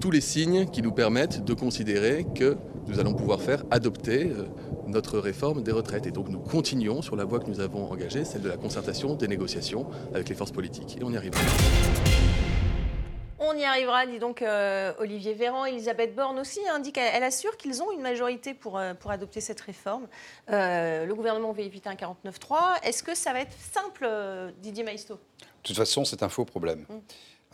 tous les signes qui nous permettent de considérer que nous allons pouvoir faire adopter euh, notre réforme des retraites. Et donc nous continuons sur la voie que nous avons engagée, celle de la concertation, des négociations avec les forces politiques. Et on y arrivera. On y arrivera, dit donc euh, Olivier Véran. Elisabeth Borne aussi indique, elle assure qu'ils ont une majorité pour, euh, pour adopter cette réforme. le gouvernement veut éviter un 49-3. Est-ce que ça va être simple, Didier Maisto? De toute façon, c'est un faux problème. Hum.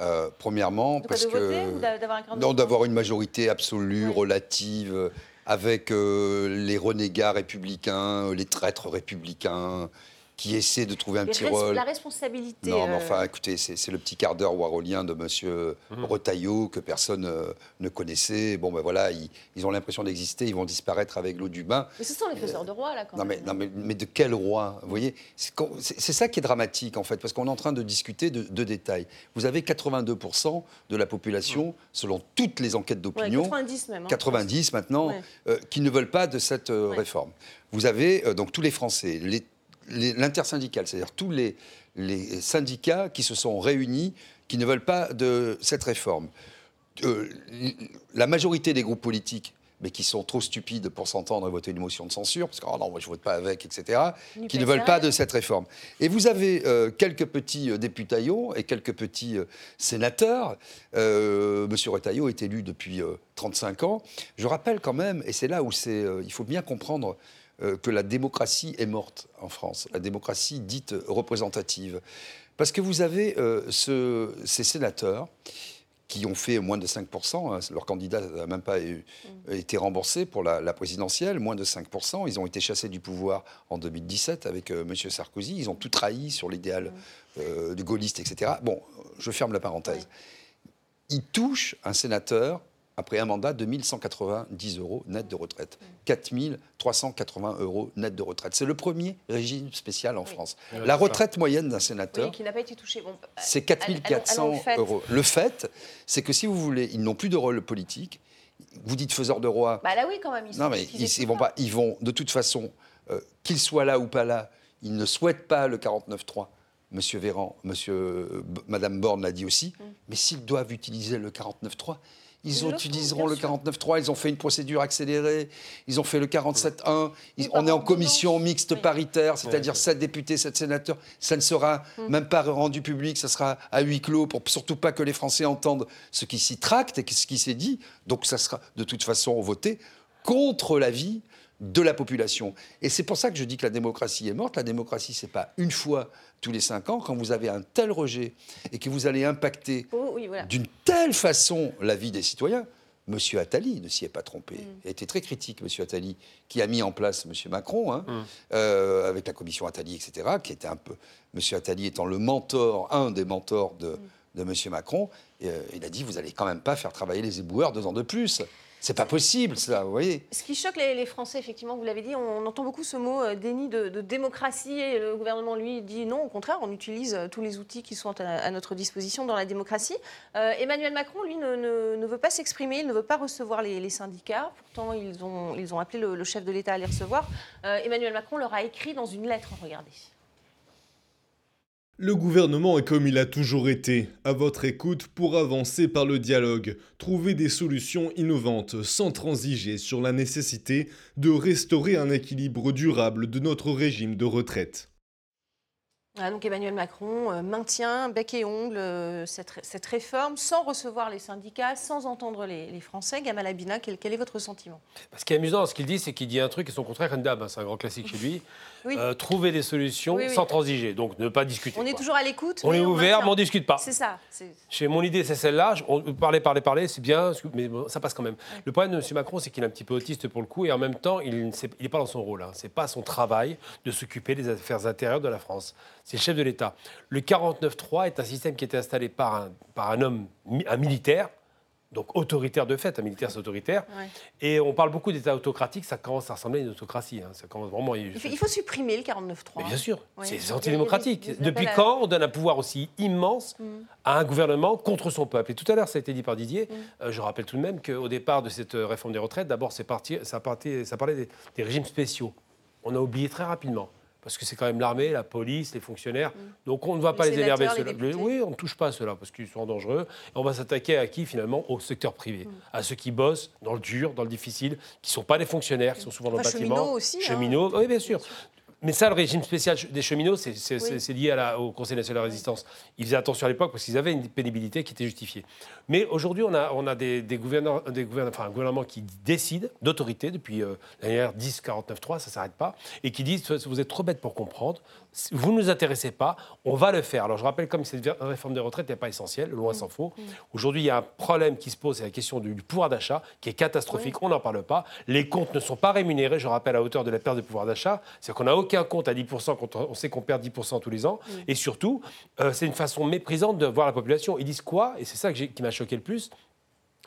Euh, premièrement, parce que non, d'avoir une majorité absolue, relative, avec euh, les renégats républicains, les traîtres républicains, qui essaie de trouver un petit rôle. La responsabilité. Non, mais enfin, euh, écoutez, c'est le petit quart d'heure warolien de M. Mmh. Retailleau que personne euh, ne connaissait. Bon, ben voilà, ils, ont l'impression d'exister, ils vont disparaître avec l'eau du bain. Mais ce sont les faiseurs de rois, là, quand non, Mais, non, mais, mais, de quel roi Vous voyez? C'est ça qui est dramatique, en fait, parce qu'on est en train de discuter de, détails. Vous avez 82% de la population, mmh. selon toutes les enquêtes d'opinion. 90 même. 90 hein. maintenant, euh, qui ne veulent pas de cette réforme. Vous avez donc tous les Français, les l'intersyndicale, c'est-à-dire tous les, syndicats qui se sont réunis, qui ne veulent pas de cette réforme. Euh, la majorité des groupes politiques mais qui sont trop stupides pour s'entendre et voter une motion de censure, parce que oh non, moi je vote pas avec, etc., qui ne veulent pas de cette réforme. Et vous avez euh, quelques petits euh, et quelques petits euh, sénateurs. Monsieur Retailleau est élu depuis 35 ans. Je rappelle quand même, et c'est là où il faut bien comprendre que la démocratie est morte en France, la démocratie dite représentative. Parce que vous avez euh, ces sénateurs qui ont fait moins de 5%. Hein, leur candidat n'a même pas eu, mm. été remboursé pour la, présidentielle, moins de 5%. Ils ont été chassés du pouvoir en 2017 avec euh, M. Sarkozy. Ils ont tout trahi sur l'idéal mm. du gaulliste, etc. Bon, je ferme la parenthèse. Ils touchent un sénateur après un mandat, 2190 euros net de retraite. 4380 euros net de retraite. C'est le premier régime spécial en France. La retraite moyenne d'un sénateur, qui n'a pas été touché. c'est 4400 euros. Le fait, c'est que si vous voulez, ils n'ont plus de rôle politique. Vous dites faiseur de roi. Bah là oui, quand même. Ils non, mais ils, vont pas. Ils vont, de toute façon, euh, qu'ils soient là ou pas là, ils ne souhaitent pas le 49-3. Monsieur Véran, Monsieur, euh, Madame Borne l'a dit aussi. Mm. Mais s'ils doivent utiliser le 49-3, ils, utiliseront le 49.3, ils ont fait une procédure accélérée, ils ont fait le 47.1, on est en commission mixte paritaire, c'est-à-dire 7 députés, 7 sénateurs. Ça ne sera hum. même pas rendu public, ça sera à huis clos pour surtout pas que les Français entendent ce qui s'y tracte et ce qui s'est dit. Donc ça sera de toute façon voté contre l'avis de la population. Et c'est pour ça que je dis que la démocratie est morte. La démocratie, c'est pas une fois tous les cinq ans. Quand vous avez un tel rejet et que vous allez impacter oh, d'une telle façon la vie des citoyens, Monsieur Attali ne s'y est pas trompé. Mm. Il a été très critique, Monsieur Attali, qui a mis en place Monsieur Macron, hein, mm. euh, avec la commission Attali, etc., qui était un peu... Monsieur Attali étant le mentor, un des mentors de, mm. de Monsieur Macron, euh, il a dit, vous allez quand même pas faire travailler les éboueurs deux ans de plus. C'est pas possible, ça, vous voyez. Ce qui choque les, Français, effectivement, vous l'avez dit, on entend beaucoup ce mot euh, déni de, démocratie et le gouvernement, lui, dit non, au contraire, on utilise euh, tous les outils qui sont à, notre disposition dans la démocratie. Euh, Emmanuel Macron, lui, ne, veut pas s'exprimer, il ne veut pas recevoir les, syndicats. Pourtant, ils ont, appelé le chef de l'État à les recevoir. Emmanuel Macron leur a écrit dans une lettre, regardez. Le gouvernement est comme il a toujours été, à votre écoute pour avancer par le dialogue, trouver des solutions innovantes sans transiger sur la nécessité de restaurer un équilibre durable de notre régime de retraite. Ah, donc Emmanuel Macron euh, maintient bec et ongle euh, cette, réforme sans recevoir les syndicats, sans entendre les, Français. Gamal Abina, quel, quel, est votre sentiment? Ce qui est amusant dans ce qu'il dit, c'est qu'il dit un truc et son contraire dame. Hein, c'est un grand classique chez lui. (laughs) Euh, trouver des solutions sans transiger, donc ne pas discuter. On est toujours à l'écoute. On est ouvert, mais on ne discute pas. C'est ça. Chez mon idée, c'est celle-là. Parler, parler, parler, c'est bien, mais ça passe quand même. Le problème de M. Macron, c'est qu'il est un petit peu autiste pour le coup, et en même temps, il n'est pas dans son rôle. Hein. Ce n'est pas son travail de s'occuper des affaires intérieures de la France. C'est le chef de l'État. Le 49-3 est un système qui a été installé par un, par un homme, un militaire, donc autoritaire de fait, un militaire c'est autoritaire. Et on parle beaucoup d'État autocratique, ça commence à ressembler à une autocratie. Hein. Ça commence vraiment... il, faut, supprimer le 49-3. Bien sûr, c'est antidémocratique. Depuis quand on donne un pouvoir aussi immense mm. à un gouvernement contre son peuple? Et tout à l'heure, ça a été dit par Didier, mm. euh, je rappelle tout de même qu'au départ de cette euh, réforme des retraites, d'abord ça, ça, parlait des régimes spéciaux. On a oublié très rapidement parce que c'est quand même l'armée, la police, les fonctionnaires. Mm. Donc on ne va pas les énerver. oui, on ne touche pas à ceux-là parce qu'ils sont dangereux. on va s'attaquer à qui finalement? Au secteur privé, mm. à ceux qui bossent dans le dur, dans le difficile, qui ne sont pas des fonctionnaires, qui sont souvent dans le bâtiment. Cheminots aussi. Hein. Cheminots, oui, bien sûr. Mais ça, le régime spécial des cheminots, c'est lié à au Conseil national de résistance. Ils faisaient attention à l'époque parce qu'ils avaient une pénibilité qui était justifiée. Mais aujourd'hui, on a, on a des, des, gouverneurs, des enfin, un gouvernement qui décide d'autorité depuis euh, l'année 10-49-3, ça ne s'arrête pas, et qui disent vous êtes trop bêtes pour comprendre, vous ne nous intéressez pas, on va le faire. Alors je rappelle, comme cette réforme des retraites n'est pas essentielle, loin mm. s'en faut. Mm. Aujourd'hui, il y a un problème qui se pose, c'est la question du, pouvoir d'achat, qui est catastrophique, on n'en parle pas. Les comptes ne sont pas rémunérés, je rappelle, à hauteur de la perte de pouvoir d'achat. C'est-à-dire qu'on n'a aucun compte à 10% quand on sait qu'on perd 10% tous les ans. Mm. Et surtout, euh, c'est une façon méprisante de voir la population. Ils disent quoi? Et c'est ça qui m'a choqué le plus,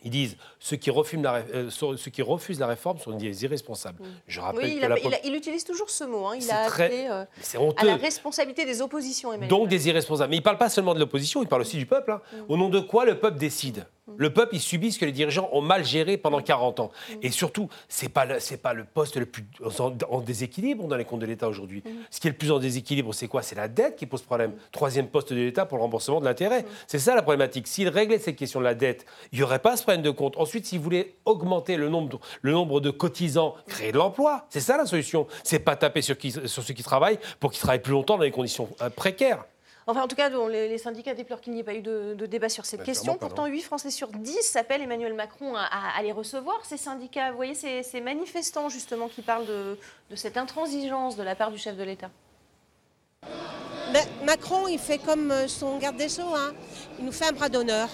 ils disent ceux qui, refusent la, euh, ceux qui refusent la réforme sont des irresponsables. Mm. Je rappelle oui, il, utilise toujours ce mot. Hein. Il a appelé euh, à la responsabilité des oppositions. Emmanuel. Donc des irresponsables. Mais il ne parle pas seulement de l'opposition, il parle aussi du peuple. Hein. Mm. Au nom de quoi le peuple décide? Le peuple, il subit ce que les dirigeants ont mal géré pendant 40 ans. Et surtout, ce n'est pas, le, pas le poste le plus en, déséquilibre dans les comptes de l'État aujourd'hui. Ce qui est le plus en déséquilibre, c'est quoi? C'est la dette qui pose problème. Troisième poste de l'État pour le remboursement de l'intérêt. C'est ça la problématique. S'il réglait cette question de la dette, il n'y aurait pas ce problème de compte. Ensuite, s'il voulait augmenter le nombre, le nombre de cotisants, créer de l'emploi, c'est ça la solution. C'est pas taper sur, qui, sur ceux qui travaillent pour qu'ils travaillent plus longtemps dans des conditions euh, précaires. Enfin, en tout cas, les, syndicats déplorent qu'il n'y ait pas eu de, débat sur cette bah, question. Pourtant, 8 Français sur 10 appellent Emmanuel Macron à, les recevoir, ces syndicats. Vous voyez, ces, manifestants, justement, qui parlent de, cette intransigeance de la part du chef de l'État. Ben, Macron, il fait comme son garde des Sceaux. Hein. Il nous fait un bras d'honneur.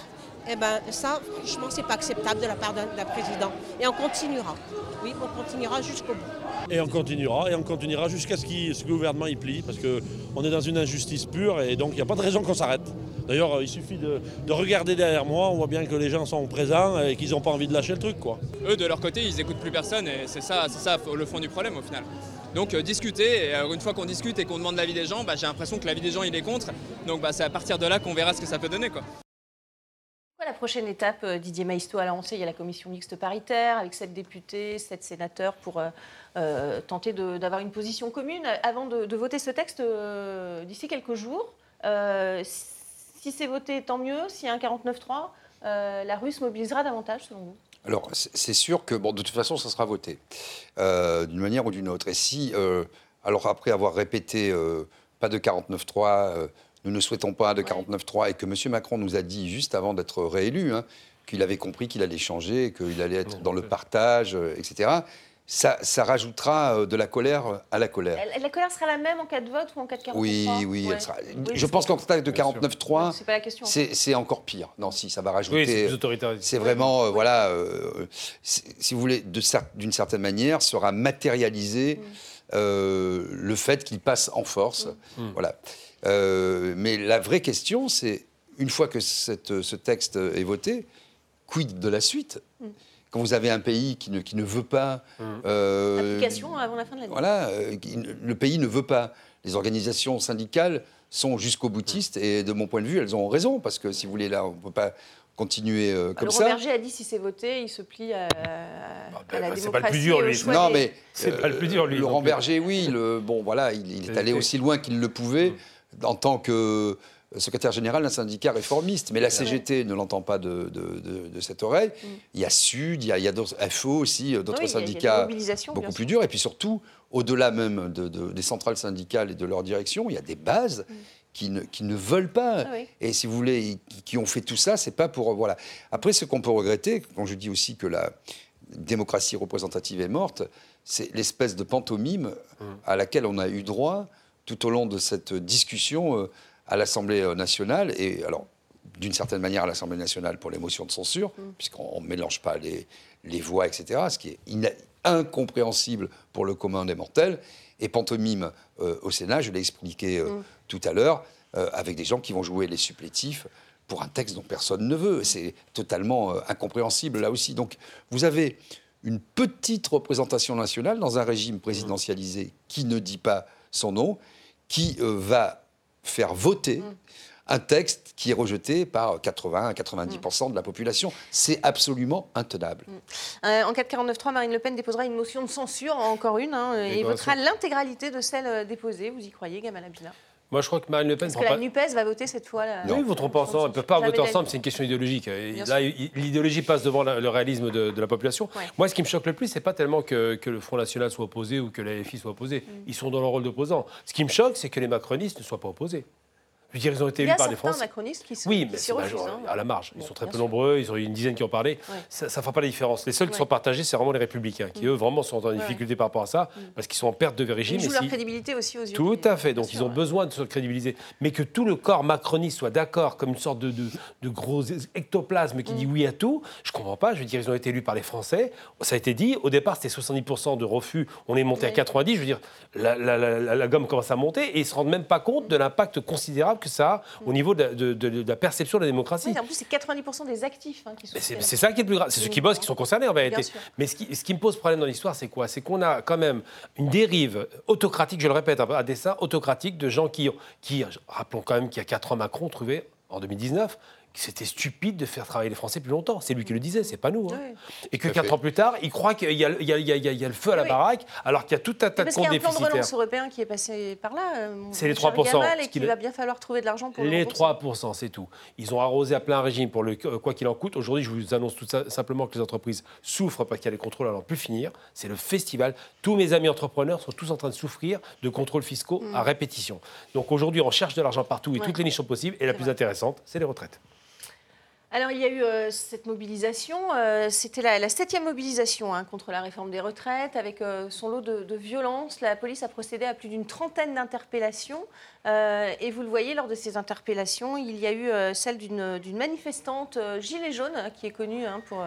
Et eh ben ça, franchement, c'est pas acceptable de la part d'un président. Et on continuera. Oui, on continuera jusqu'au bout. Et on continuera, et on continuera jusqu'à ce, que le gouvernement y plie, parce qu'on est dans une injustice pure, et donc il n'y a pas de raison qu'on s'arrête. D'ailleurs, il suffit de, regarder derrière moi, on voit bien que les gens sont présents et qu'ils n'ont pas envie de lâcher le truc. Quoi. Eux, de leur côté, ils n'écoutent plus personne, et c'est ça, ça le fond du problème au final. Donc euh, discuter, et euh, une fois qu'on discute et qu'on demande l'avis des gens, bah, j'ai l'impression que l'avis des gens il est contre. Donc bah, c'est à partir de là qu'on verra ce que ça peut donner. Quoi la prochaine étape, euh, Didier Maistre a lancé, il y a la commission mixte paritaire avec sept députés, sept sénateurs pour euh, euh, tenter d'avoir une position commune avant de, voter ce texte d'ici quelques jours. si c'est voté, tant mieux. S'il y a un 49-3, la Russe mobilisera davantage, selon vous? Alors, c'est sûr que, bon, de toute façon, ça sera voté, d'une manière ou d'une autre. Et si, alors après avoir répété pas de 49-3, nous ne souhaitons pas de 49-3 et que M. Macron nous a dit juste avant d'être réélu hein, qu'il avait compris qu'il allait changer, qu'il allait être dans le partage, euh, etc. Ça, ça, rajoutera euh, de la colère à la colère. La colère sera la même en cas de vote ou en cas de 49 Oui, oui, elle sera... je pense qu'en cas de 49-3, c'est encore pire. Non, si, ça va rajouter. Oui, c'est vraiment, euh, voilà, si vous voulez, d'une certaine manière, sera matérialisé le fait qu'il passe en force. Voilà. Euh, mais la vraie question, c'est, une fois que ce texte est voté, quid de la suite? Mm. Quand vous avez un pays qui ne, qui ne veut pas... Mm. Euh, Application avant la fin de l'année. Voilà, euh, le pays ne veut pas. Les organisations syndicales sont jusqu'au boutiste et de mon point de vue, elles ont raison parce que si vous voulez, là, on ne peut pas continuer comme Alors, ça. Berger a dit si c'est voté, il se plie à, ah, ben, la démocratie. C'est pas le plus dur, lui. Non, mais c'est pas le plus dur, lui. Laurent Berger, oui. Le, bon, voilà, il, est allé aussi loin qu'il le pouvait. En tant que secrétaire général d'un syndicat réformiste. Mais la CGT ne l'entend pas de, cette oreille. Mm. Il y a Sud, il y a, d'autres FO aussi, euh, d'autres syndicats beaucoup plus durs. Et puis surtout, au-delà même des centrales syndicales et de leur direction, il y a des bases. Mm. Qui ne, qui ne, veulent pas. Ah et si vous voulez, qui ont fait tout ça, c'est pas pour. Voilà. Après, ce qu'on peut regretter, quand je dis aussi que la démocratie représentative est morte, c'est l'espèce de pantomime mm. à laquelle on a eu droit tout au long de cette discussion euh, à l'Assemblée euh, nationale. Et alors, d'une certaine manière, à l'Assemblée nationale pour les motions de censure, mm. puisqu'on ne mélange pas les, les, voix, etc., ce qui est incompréhensible pour le commun des mortels. Et pantomime euh, au Sénat, je l'ai expliqué mm. tout à l'heure, avec des gens qui vont jouer les supplétifs pour un texte dont personne ne veut. C'est totalement incompréhensible là aussi. Donc vous avez une petite représentation nationale dans un régime présidentialisé qui ne dit pas son nom qui euh, va faire voter mm. un texte qui est rejeté par 80 à 90% de la population. C'est absolument intenable. Mm. Euh, en cas de 49.3, Marine Le Pen déposera une motion de censure, encore une, hein, et, votera l'intégralité de celle euh, déposée. Vous y croyez, Gamal Abdullah moi, je crois que Marine Le Pen. Parce que la NUPES va voter cette fois. Là, oui, ils voteront pas ensemble. Ils ne peuvent pas voter ensemble, c'est une question idéologique. là, l'idéologie passe devant le réalisme de, la population. Moi, ce qui me choque le plus, c'est pas tellement que, le Front National soit opposé ou que la LFI soit opposée. Mm. Ils sont dans leur rôle d'opposants. Ce qui me choque, c'est que les macronistes ne soient pas opposés dire, ils ont été élus par des Français. macronistes qui, sont, oui, mais hein. à la marge. Ils sont très peu nombreux, ils ont eu une dizaine qui ont parlé. Ça ne fera pas la différence. Les seuls qui sont partagés, c'est vraiment les Républicains, qui mm. eux vraiment sont en difficulté par rapport à ça, mm. parce qu'ils sont en perte de régime. Ils jouent leur crédibilité aussi aux yeux. Tout à fait. Donc ils ont besoin de se crédibiliser. Mais que tout le corps macroniste soit d'accord, comme une sorte de, de, gros ectoplasme qui dit mm. oui à tout, je ne comprends pas. Je veux dire, ils ont été élus par les Français. Ça a été dit. Au départ, c'était 70% de refus. On est monté à 90. Je veux dire, la, la, gomme commence à monter et ils ne se rendent même pas compte de l'impact considérable que ça au niveau de, la perception de la démocratie. en plus, c'est 90% des actifs hein, qui sont. C'est ça qui est le plus grave. C'est ceux qui bossent qui sont concernés en vérité. Mais ce qui, ce qui, me pose problème dans l'histoire, c'est quoi? C'est qu'on a quand même une dérive autocratique, je le répète à dessein, autocratique de gens qui, qui rappelons quand même qu'il y a 4 ans, Macron trouvait, en 2019, c'était stupide de faire travailler les Français plus longtemps. C'est lui qui le disait, c'est pas nous. Hein. Et que quatre ans plus tard, il croit qu'il y, y, y, a le feu à la baraque, alors qu'il y a tout un tas de comptes déficitaires. Parce qu'il y a un plan de relance européen qui est passé par là. Euh, c'est les 3%. et qu'il va bien falloir trouver de l'argent pour Les 3%, c'est tout. Ils ont arrosé à plein régime pour le quoi qu'il en coûte. Aujourd'hui, je vous annonce tout simplement que les entreprises souffrent parce qu'il y a les contrôles à n'en plus finir. C'est le festival. Tous mes amis entrepreneurs sont tous en train de souffrir de contrôles fiscaux à mm. répétition. Donc aujourd'hui, on cherche de l'argent partout et toutes les niches sont possibles. Et la plus intéressante, c'est les retraites. Alors, il y a eu euh, cette mobilisation. Euh, c'était la, septième mobilisation hein, contre la réforme des retraites, avec euh, son lot de, de violences. La police a procédé à plus d'une trentaine d'interpellations. et vous le voyez, lors de ces interpellations, il y a eu celle d'une manifestante gilet jaune, qui est connue hein, pour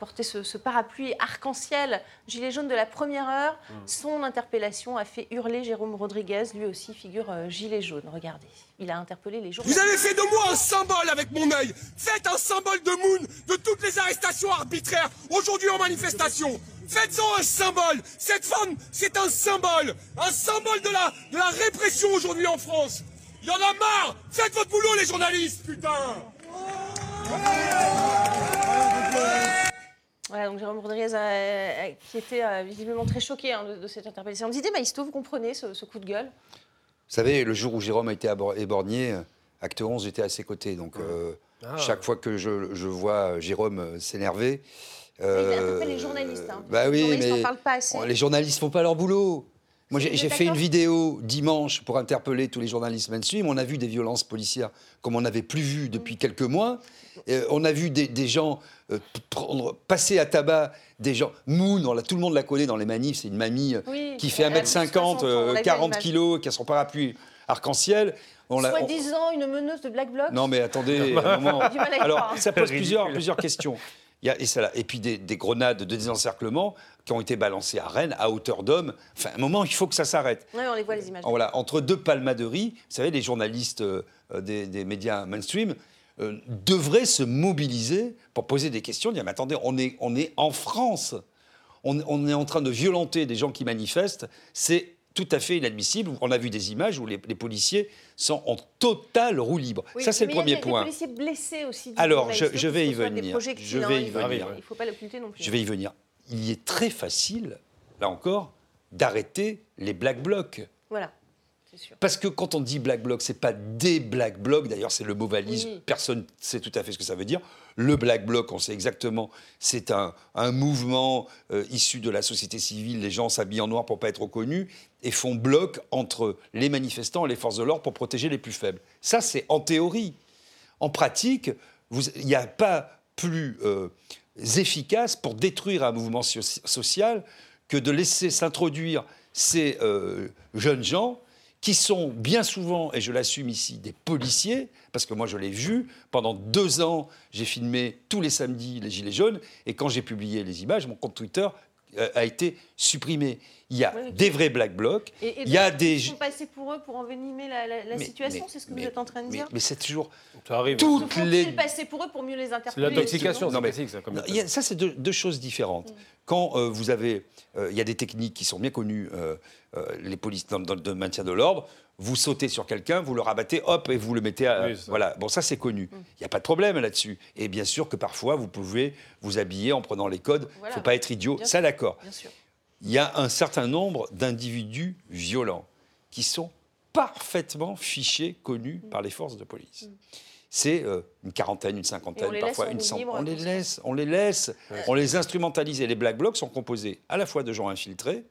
porter ce, parapluie arc-en-ciel, gilet jaune de la première heure. Mmh. Son interpellation a fait hurler Jérôme Rodriguez, lui aussi figure gilet jaune. Regardez, il a interpellé les journalistes. Vous avez fait de moi un symbole avec mon œil. Faites un symbole de Moon de toutes les arrestations arbitraires aujourd'hui en manifestation. Faites-en un symbole. Cette femme, c'est un symbole. Un symbole de la, de la répression aujourd'hui en France. Il y en a marre. Faites votre boulot, les journalistes, putain. Voilà, donc Jérôme Rodriguez, a, qui était euh, visiblement très choqué hein, de, cette interpellation. D'idée, Maïsto, vous comprenez ce, coup de gueule Vous savez, le jour où Jérôme a été éborgné, acte 11, j'étais à ses côtés. Donc, euh, ah. chaque fois que je, je vois Jérôme s'énerver. Euh, il les journalistes. Hein. Bah oui, les journalistes mais parlent pas assez. les journalistes font pas leur boulot. Moi, j'ai fait une vidéo dimanche pour interpeller tous les journalistes mainstream. On a vu des violences policières comme on n'avait plus vu depuis quelques mois. Euh, on a vu des, gens euh, prendre, passer à tabac des gens. Moon, tout le monde la connaît dans les manifs, c'est une mamie euh, qui fait 1m50, 40 kilos, qui a son parapluie arc-en-ciel. Soi-disant une meneuse de Black Bloc Non, mais attendez, (laughs) un moment. Alors, ça pose plusieurs, plusieurs questions. Il y a, et, ça, et, puis des, grenades de désencerclement qui ont été balancées à Rennes, à hauteur d'homme. Enfin, un moment, il faut que ça s'arrête. Oui, on les voit, les images. Voilà, entre deux palmaderies, vous savez, les journalistes des, des, médias mainstream euh, devrait se mobiliser pour poser des questions, dire mais attendez, on est, on est en France, on, est en train de violenter des gens qui manifestent, c'est tout à fait inadmissible. On a vu des images où les, policiers sont en totale roue libre. ça, c'est le premier point. Il y a des policiers blessés aussi. Alors, je, vais y venir. Je vais y venir. Il ne faut pas l'occulter non plus. Je vais y venir. Il est très facile, là encore, d'arrêter les black blocs. Voilà. Parce que quand on dit black bloc, c'est pas des black blocs. D'ailleurs, c'est le mot valise. Personne ne sait tout à fait ce que ça veut dire. Le black bloc, on sait exactement, c'est un, mouvement euh, issu de la société civile. Les gens s'habillent en noir pour pas être reconnus et font bloc entre les manifestants et les forces de l'ordre pour protéger les plus faibles. Ça, c'est en théorie. En pratique, il n'y a pas plus euh, efficace pour détruire un mouvement social que de laisser s'introduire ces euh, jeunes gens qui sont bien souvent, et je l'assume ici, des policiers, parce que moi je l'ai vu, pendant deux ans, j'ai filmé tous les samedis les Gilets jaunes, et quand j'ai publié les images, mon compte Twitter a été supprimé. Il y a des vrais black blocs. Et, il y a des. Ils sont passés pour eux pour envenimer la, la, situation, c'est ce que vous êtes en train de dire? Mais, c'est toujours. Ça arrive. Toutes les. passer pour eux pour mieux les interpeller? C'est l'intoxication, non, mais ça. Comme ça, c'est deux, choses différentes. Mm. Quand euh, vous avez. Euh, il y a des techniques qui sont bien connues, les polices dans, dans le maintien de l'ordre vous sautez sur quelqu'un, vous le rabattez, hop, et vous le mettez à. voilà. Bon, ça, c'est connu. Mm. Il n'y a pas de problème là-dessus. Et bien sûr que parfois, vous pouvez vous habiller en prenant les codes. Il ne faut pas être idiot. ça, d'accord. Il y a un certain nombre d'individus violents qui sont parfaitement fichés, connus mm. par les forces de police. Mm. C'est euh, une quarantaine, une cinquantaine, parfois une centaine. On les laisse, on les laisse, on les instrumentalise. Et les black blocs sont composés à la fois de gens infiltrés,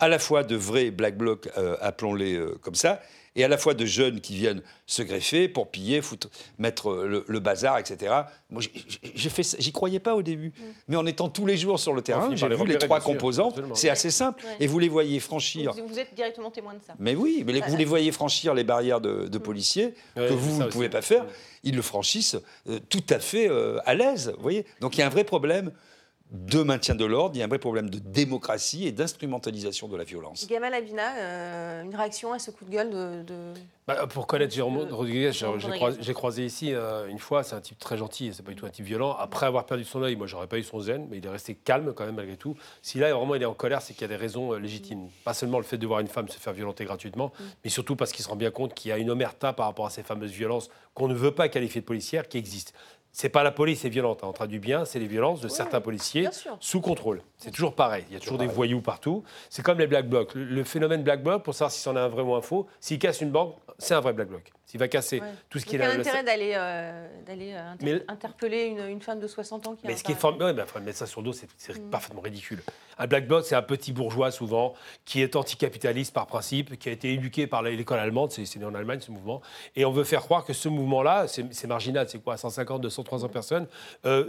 à la fois de vrais black blocs, euh, appelons-les euh, comme ça, et à la fois de jeunes qui viennent se greffer pour piller, foutre, mettre le, bazar, etc. Moi, j'y croyais pas au début, mm. mais en étant tous les jours sur le terrain, j'ai vu les trois composantes. C'est assez simple, et vous les voyez franchir. Vous, êtes directement témoin de ça. Mais oui, mais vous les voyez franchir les barrières de, mm. policiers que vous ne pouvez pas faire. Ils le franchissent euh, tout à fait à l'aise, vous voyez. Donc il y a un vrai problème de maintien de l'ordre, il y a un vrai problème de démocratie et d'instrumentalisation de la violence. Gamal Abina, euh, une réaction à ce coup de gueule de... de... Bah, pour connaître Jérôme de- Rodriguez, j'ai croisé, ici euh, une fois, c'est un type très gentil, c'est pas du tout un type violent. Après avoir perdu son œil, moi j'aurais pas eu son zen, mais il est resté calme quand même malgré tout. Si là vraiment il est en colère, c'est qu'il y a des raisons euh, légitimes. Pas seulement le fait de voir une femme se faire violenter gratuitement, mais surtout parce qu'il se rend bien compte qu'il y a une omerta par rapport à ces fameuses violences qu'on ne veut pas qualifier de policières qui existent. C'est pas la police est violente, hein, on traduit bien, c'est les violences de certains policiers sous contrôle. C'est toujours pareil, il y a toujours des voyous partout. C'est comme les black blocs. Le, le phénomène black bloc, pour savoir si c'en est un vrai ou un faux, s'il casse une banque, c'est un vrai black bloc. S'il va casser Ouais. tout ce Donc, qui est il y a intérêt d'aller euh, euh, inter- interpeller une, une femme de 60 ans qui Mais a ce qui est formidable, ouais, mettre ça sur le dos, c'est Mm. parfaitement ridicule. Un black bloc, c'est un petit bourgeois souvent qui est anticapitaliste par principe, qui a été éduqué par l'école allemande, c'est né en Allemagne ce mouvement, et on veut faire croire que ce mouvement-là, c'est marginal, c'est quoi, 150, 200, 300 personnes, euh,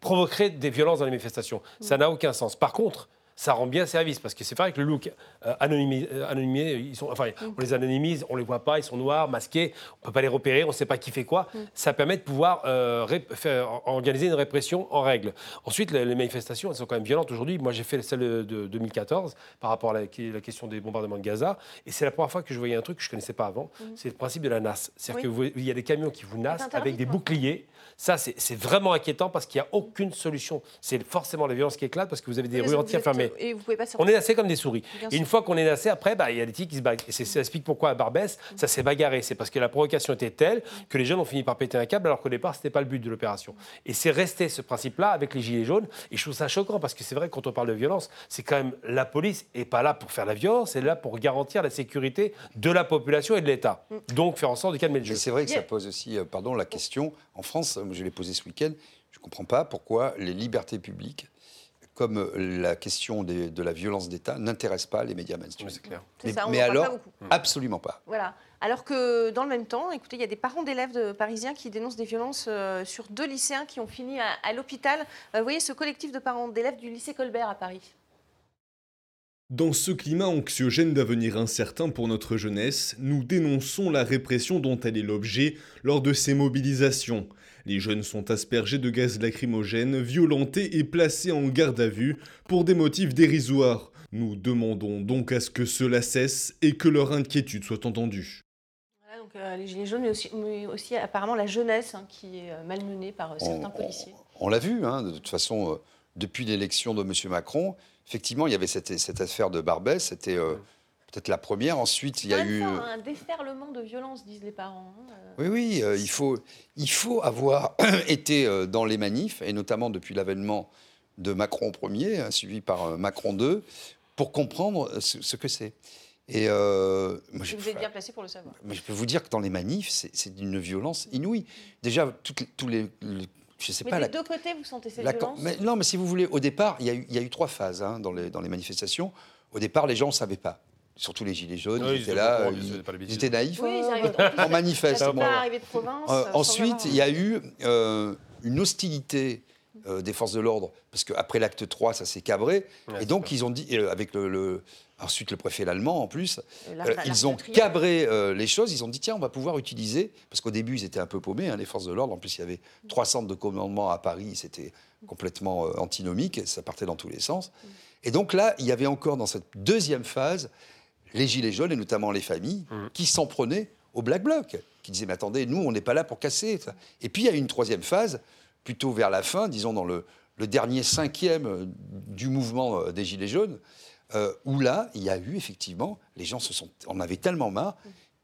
provoquerait des violences dans les manifestations. Ça n'a aucun sens. Par contre, ça rend bien service parce que c'est vrai que le look euh, euh, anonymé, ils sont, enfin, on les anonymise, on les voit pas, ils sont noirs, masqués, on peut pas les repérer, on sait pas qui fait quoi. Ça permet de pouvoir euh, faire- organiser une répression en règle. Ensuite, les, les manifestations, elles sont quand même violentes aujourd'hui. Moi, j'ai fait celle de, de 2014 par rapport à la, question des bombardements de Gaza, et c'est la première fois que je voyais un truc que je connaissais pas avant. C'est le principe de la NAS, c'est-à-dire Oui. que vous- il y a des camions qui vous nassent avec des boucliers. Ça, c'est vraiment inquiétant parce qu'il n'y a aucune solution. C'est forcément la violence qui éclate parce que vous avez des rues entières êtes- fermées. Et vous pouvez pas On est nassé comme des souris. Bien Et une sûr. fois qu'on est nassé, après, bah, il y a des types qui se bagarrent. Et ça explique pourquoi à Barbès, ça s'est bagarré. C'est parce que la provocation était telle que les jeunes ont fini par péter un câble alors qu'au départ, ce n'était pas le but de l'opération. Et c'est resté ce principe-là avec les Gilets jaunes. Et je trouve ça choquant parce que c'est vrai que quand on parle de violence, c'est quand même la police n'est pas là pour faire la violence, elle est là pour garantir la sécurité de la population et de l'État. Donc faire en sorte de calmer le jeu. Mais c'est vrai que ça pose aussi, euh, pardon, la question. En France, je l'ai posé ce week-end, je ne comprends pas pourquoi les libertés publiques, comme euh, la question des- de la violence d'État, n'intéressent pas les médias mainstream. Oui, c'est clair. C'est Mais, ça, on mais en parle pas alors, beaucoup. absolument pas. Voilà. Alors que dans le même temps, écoutez, il y a des parents d'élèves de- parisiens qui dénoncent des violences euh, sur deux lycéens qui ont fini à, à l'hôpital. Euh, vous voyez ce collectif de parents d'élèves du lycée Colbert à Paris. Dans ce climat anxiogène d'avenir incertain pour notre jeunesse, nous dénonçons la répression dont elle est l'objet lors de ces mobilisations. Les jeunes sont aspergés de gaz lacrymogène, violentés et placés en garde à vue pour des motifs dérisoires. Nous demandons donc à ce que cela cesse et que leur inquiétude soit entendue. Voilà, donc, euh, les gilets jaunes, mais aussi, mais aussi apparemment la jeunesse hein, qui est euh, malmenée par euh, certains policiers. On l'a vu, hein, de toute façon, euh, depuis l'élection de M. Macron, effectivement, il y avait cette, cette affaire de Barbès, c'était euh, peut-être la première. Ensuite, il y a eu... temps, un déferlement de violence, disent les parents. hein, euh. Oui, oui, euh, il, faut, il faut avoir (clears throat) été euh, dans les manifs, et notamment depuis l'avènement de Macron Ier, hein, suivi par euh, Macron II, pour comprendre euh, ce, ce que c'est. Et euh, moi, je, vous êtes bien placé pour le savoir. mais je peux vous dire que dans les manifs, c'est d'une violence inouïe. Déjà, toutes les- tous les, le- je sais Mais pas, des la, deux côtés, vous sentez ces la- violences mais non, mais si vous voulez, au départ, il y a eu, il y a eu trois phases hein, dans, les, dans les manifestations. Au départ, les gens ne savaient pas. Surtout les gilets jaunes, Oui, ils ils étaient là, courant, ils, étaient naïfs. Oui, euh, en en manifeste. De province. Euh, euh, ensuite, il y a eu euh, une hostilité euh, des forces de l'ordre, parce qu'après l'acte 3, ça s'est cabré. Ouais, et donc, ils ont dit, euh, avec le, le- ensuite le préfet l'allemand en plus, la- la- ils la ont cabré euh, les choses. Ils ont dit, tiens, on va pouvoir utiliser, parce qu'au début, ils étaient un peu paumés, hein, les forces de l'ordre. En plus, il y avait trois centres de commandement à Paris, c'était complètement euh, antinomique, ça partait dans tous les sens. Et donc là, il y avait encore dans cette deuxième phase les gilets jaunes, et notamment les familles, qui s'en prenaient au Black Bloc, qui disaient, mais attendez, nous, on n'est pas là pour casser. Et puis, il y a eu une troisième phase, plutôt vers la fin, disons dans le, le dernier cinquième euh, du mouvement euh, des Gilets jaunes, euh, où là, il y a eu effectivement, les gens se sont, en avaient tellement marre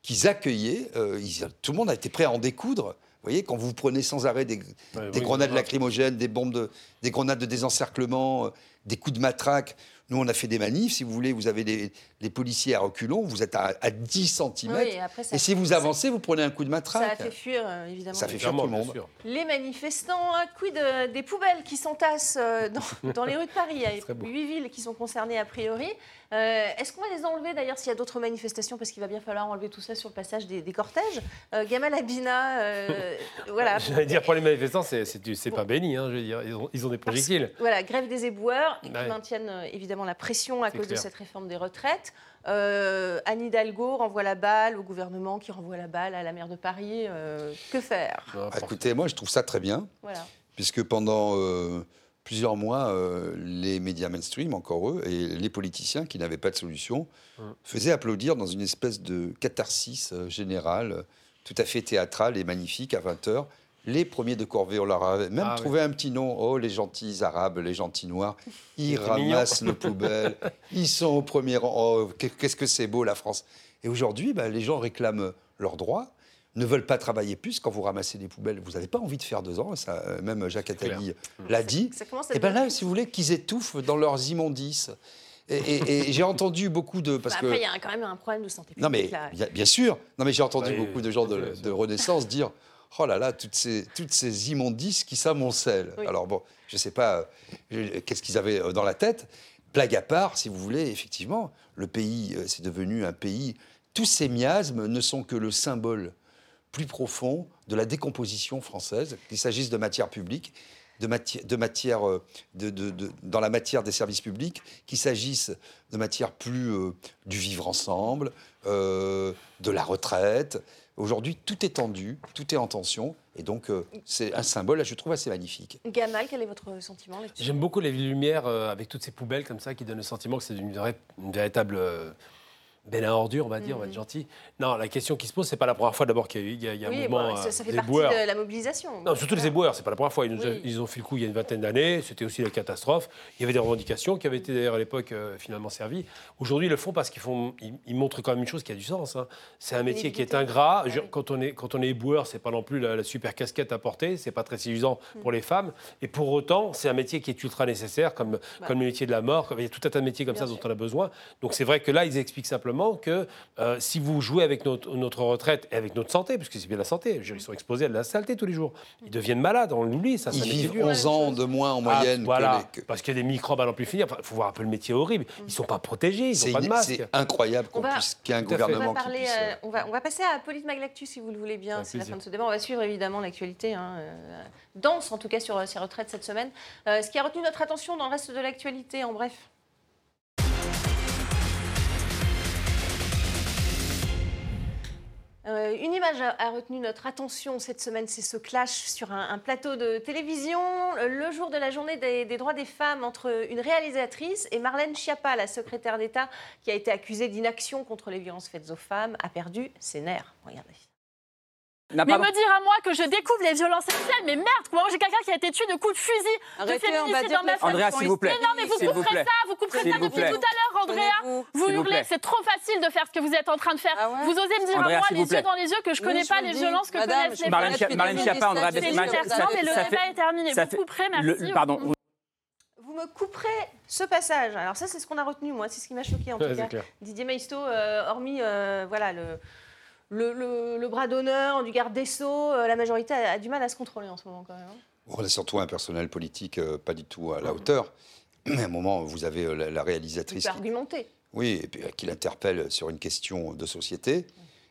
qu'ils accueillaient, euh, ils- tout le monde a été prêt à en découdre. Vous voyez, quand vous prenez sans arrêt des, Ouais, des oui, grenades lacrymogènes, des bombes, de, des grenades de désencerclement, euh, des coups de matraque. Nous, on a fait des manifs, si vous voulez, vous avez les, les policiers à reculons, vous êtes à, à 10 cm. Oui, et après, ça- et si vous avancez, vous prenez un coup de Ça a matraque. fait fuir, euh, évidemment. Ça fait les- fuir tout le monde. Les manifestants, un de- des poubelles qui s'entassent euh, dans, dans les rues de Paris. Il y a (laughs) huit villes qui sont concernées a priori. Euh, Est-ce qu'on va les enlever d'ailleurs s'il y a d'autres manifestations Parce qu'il va bien falloir enlever tout ça sur le passage des, des cortèges? Euh, Gamal Abina, euh, voilà. (laughs) J'allais dire, pour les manifestants, c'est- pas béni. hein, je veux dire. Ils, ont, ils ont des projectiles. Voilà, grève des éboueurs, qui maintiennent euh, évidemment la pression à cause de cette réforme des retraites. Euh, Anne Hidalgo renvoie la balle au gouvernement qui renvoie la balle à la maire de Paris. Euh, que faire? Non, Ah, Écoutez, moi, je trouve ça très bien. Voilà. puisque pendant euh, plusieurs mois, euh, les médias mainstream, encore eux, et les politiciens qui n'avaient pas de solution, faisaient applaudir dans une espèce de catharsis euh, générale, tout à fait théâtrale et magnifique à 20h. Les premiers de corvée, on leur avait même Ah trouvé un petit nom. Oh, les gentils arabes, les gentils noirs, (laughs) ils mignon. ramassent nos (laughs) poubelles, ils sont au premier rang. Oh, qu'est-ce que c'est beau la France. Et aujourd'hui, bah, les gens réclament leurs droits, ne veulent pas travailler plus. Quand vous ramassez des poubelles, vous n'avez pas envie de faire deux ans. Ça, euh, même Jacques Attali l'a dit. Et ben là, devenir- si vous voulez, qu'ils étouffent dans leurs immondices. Et, et- et (laughs) j'ai entendu beaucoup de. Parce Bah, Après, il y a quand même un problème de santé publique. non, mais là. bien, bien sûr. Non, mais j'ai entendu Oui, beaucoup de gens de, de Renaissance dire Oh là là, toutes ces, toutes ces immondices qui s'amoncellent. Oui. Alors bon, je ne sais pas euh, qu'est-ce qu'ils avaient euh, dans la tête. Blague à part, si vous voulez, effectivement, le pays, euh, c'est devenu un pays. Tous ces miasmes ne sont que le symbole plus profond de la décomposition française, qu'il s'agisse de matière publique, de, matière, de matière euh, de, de- de- dans la matière des services publics, qu'il s'agisse de matière plus euh, du vivre ensemble, euh, de la retraite. Aujourd'hui, tout est tendu, tout est en tension, et donc euh, c'est un symbole, je trouve, assez magnifique. Gamal, quel est votre sentiment J'aime beaucoup les lumières euh, avec toutes ces poubelles comme ça qui donnent le sentiment que c'est une véritable benne à ordures, on va dire, on va être gentil. Non, la question qui se pose, c'est pas la première fois d'abord qu'il y a eu il y a, un mouvement bon, ça, euh, ça fait partie éboueurs. de la mobilisation. Non, surtout les éboueurs, c'est pas la première fois. Ils, nous Oui. ils ont fait le coup il y a une vingtaine d'années. C'était aussi la catastrophe. Il y avait des revendications qui avaient été d'ailleurs à l'époque euh, finalement servies. Aujourd'hui, ils le font parce qu'ils font, ils, ils montrent quand même une chose qui a du sens. hein. C'est un métier qui est ingrat. Quand on est quand on est éboueur, c'est pas non plus la, la super casquette à porter. C'est pas très séduisant Mm. pour les femmes. Et pour autant, c'est un métier qui est ultra nécessaire, comme comme le métier de la mort. Il y a tout un tas de métiers comme Bien ça sûr. dont on a besoin. Donc c'est vrai que là, ils expliquent simplement que euh, si vous jouez avec notre, notre retraite et avec notre santé, parce que c'est bien la santé, ils sont exposés à de la saleté tous les jours. Ils deviennent malades, on l'oublie, ça. Ils vivent dur. 11 ans de moins en Ah, moyenne que voilà, les- parce qu'il y a des microbes à n'en plus finir. Il faut voir un peu le métier horrible. Ils ne sont pas protégés, ils n'ont pas de masque. c'est incroyable qu'on puisse qu'il y ait un fait. On gouvernement va, qui parler, puisse. euh, on, va, on va passer à Police Maglactus si vous le voulez bien. C'est la fin de ce débat. On va suivre évidemment l'actualité, hein, euh, dense en tout cas sur euh, ces retraites cette semaine. Euh, ce qui a retenu notre attention dans le reste de l'actualité, en bref. Euh, une image a, retenu notre attention cette semaine, c'est ce clash sur un, plateau de télévision euh, le jour de la journée des, des droits des femmes entre une réalisatrice et Marlène Schiappa, la secrétaire d'État qui a été accusée d'inaction contre les violences faites aux femmes, a perdu ses nerfs. Regardez. Mais me dire à moi que je découvre les violences sexuelles, mais merde, moi j'ai quelqu'un qui a été tué de coups de fusil, de Arrêtez, va féminicide dans ma famille. Andrea, s'il vous plaît. Mais non, mais vous couperez plaît. ça, vous couperez ça vous depuis plaît. tout à l'heure, Andrea. Vous hurlez, c'est trop facile de faire ce que vous êtes en train de faire. Vous osez me dire Andrea, à moi, les plaît. yeux dans les yeux, que je Oui, connais pas les le violences que. Madame, connaissent les Marlène Marlène Schiappa, Andrea ça Non, mais le débat est terminé. ça Vous couperez, merci. pardon, Vous me couperez ce passage. Alors ça, c'est ce qu'on a retenu, moi. C'est ce qui m'a choqué en tout c'est cas. clair. Didier Maisto, euh, hormis euh, voilà, le, le, le- le bras d'honneur du garde des Sceaux, euh, la majorité a, a du mal à se contrôler en ce moment quand même. hein. On a surtout un personnel politique euh, pas du tout à la hauteur. Mais à un moment, vous avez euh, la, la Il réalisatrice qui, argumenter. oui, et puis, euh, qui l'interpelle sur une question de société.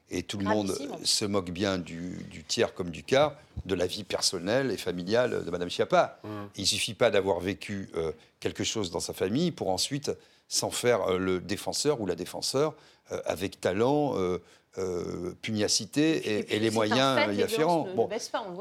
Et tout le monde se moque bien du, du tiers comme du quart de la vie personnelle et familiale de Madame Schiappa. Il suffit pas d'avoir vécu euh, quelque chose dans sa famille pour ensuite s'en faire euh, le défenseur ou la défenseur euh, avec talent, euh, pugnacité et, puis, et les moyens fait, y afférents. Bon,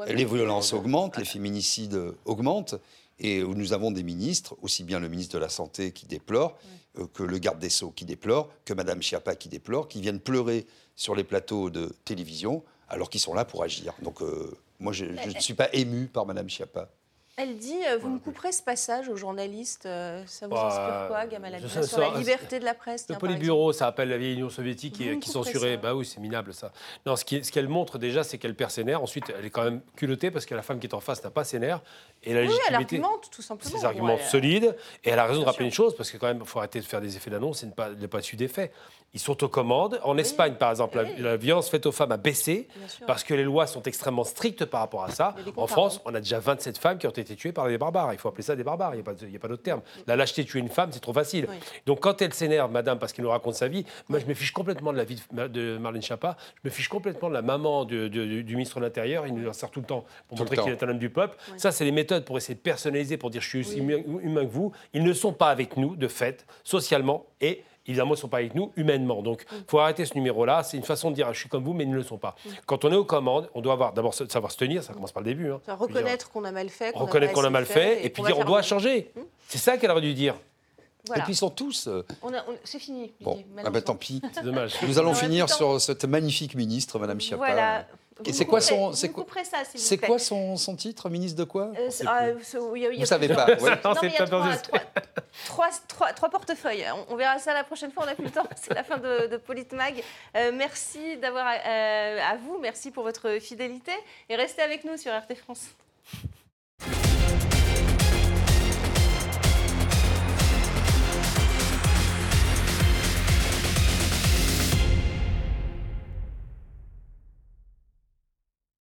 les violences augmentent, les féminicides augmentent, et nous avons des ministres, aussi bien le ministre de la Santé qui déplore, euh, que le garde des Sceaux qui déplore, que Madame Schiappa qui déplore, qui viennent pleurer sur les plateaux de télévision alors qu'ils sont là pour agir. Donc euh, moi, je, je ne suis pas ému par Madame Schiappa. Elle dit euh, Vous me couperez ce passage aux journalistes. euh, ça vous Bah, inspire quoi, Gamal Abdel, sur ça- la liberté de la presse Le tiens, par Politburo, ça appelle la vieille Union soviétique Vous qui, me qui couperez censurait. ça. Bah oui, c'est minable ça. Non, ce qui- ce qu'elle montre déjà, c'est qu'elle perd ses nerfs. Ensuite, elle est quand même culottée parce que la femme qui est en face n'a pas ses nerfs. Et la Oui, elle légitimité. argumente tout simplement. Ses arguments elle- solides. Et elle a raison de Bien rappeler sûr. une chose, parce que quand même, il faut arrêter de faire des effets d'annonce et ne pas, ne pas suivre des faits. Ils sont aux commandes. En Espagne, par exemple, la, la violence faite aux femmes a baissé parce que les lois sont extrêmement strictes par rapport à ça. En. France, on a déjà 27 femmes qui ont été tuées par des barbares. Il faut appeler ça des barbares. Il n'y a pas, d'autre terme. La lâcheté de tuer une femme, c'est trop facile. Oui. Donc quand elle s'énerve, madame, parce qu'elle nous raconte sa vie, moi je me fiche complètement de la vie de, de Marlène Schiappa, je me fiche complètement de la maman de- de- du ministre de l'Intérieur, il nous en sert tout le temps pour Tout montrer qu'il est un homme du peuple. Ça, c'est les méthodes pour essayer de personnaliser, pour dire je suis aussi humain, humain que vous. Ils ne sont pas avec nous, de fait, socialement et évidemment, ils ne sont pas avec nous humainement. Donc, il faut arrêter ce numéro-là. C'est une façon de dire je suis comme vous, mais ils ne le sont pas. Quand on est aux commandes, on doit avoir d'abord savoir se tenir, ça commence par le début. Hein. Reconnaître qu'on a mal fait. Reconnaître qu'on a, mal fait, et, puis dire on doit changer. Hmm c'est ça qu'elle aurait dû dire. Et puis ils sont tous. Euh, c'est fini. Bon, ah bah, tant pis. C'est dommage. Nous allons finir sur cette magnifique ministre, Madame Chiappa. Voilà. Et c'est quoi son, c'est quoi, c'est quoi son, son, titre, ministre de quoi? Euh, ah, Vous ne savez pas. Ouais. Non, mais il y a trois, trois, trois, trois, portefeuilles. On, verra ça la prochaine fois. On n'a plus le temps. (laughs) C'est la fin de, de Politmag. Euh, merci d'avoir euh, à vous. Merci pour votre fidélité et restez avec nous sur RT France.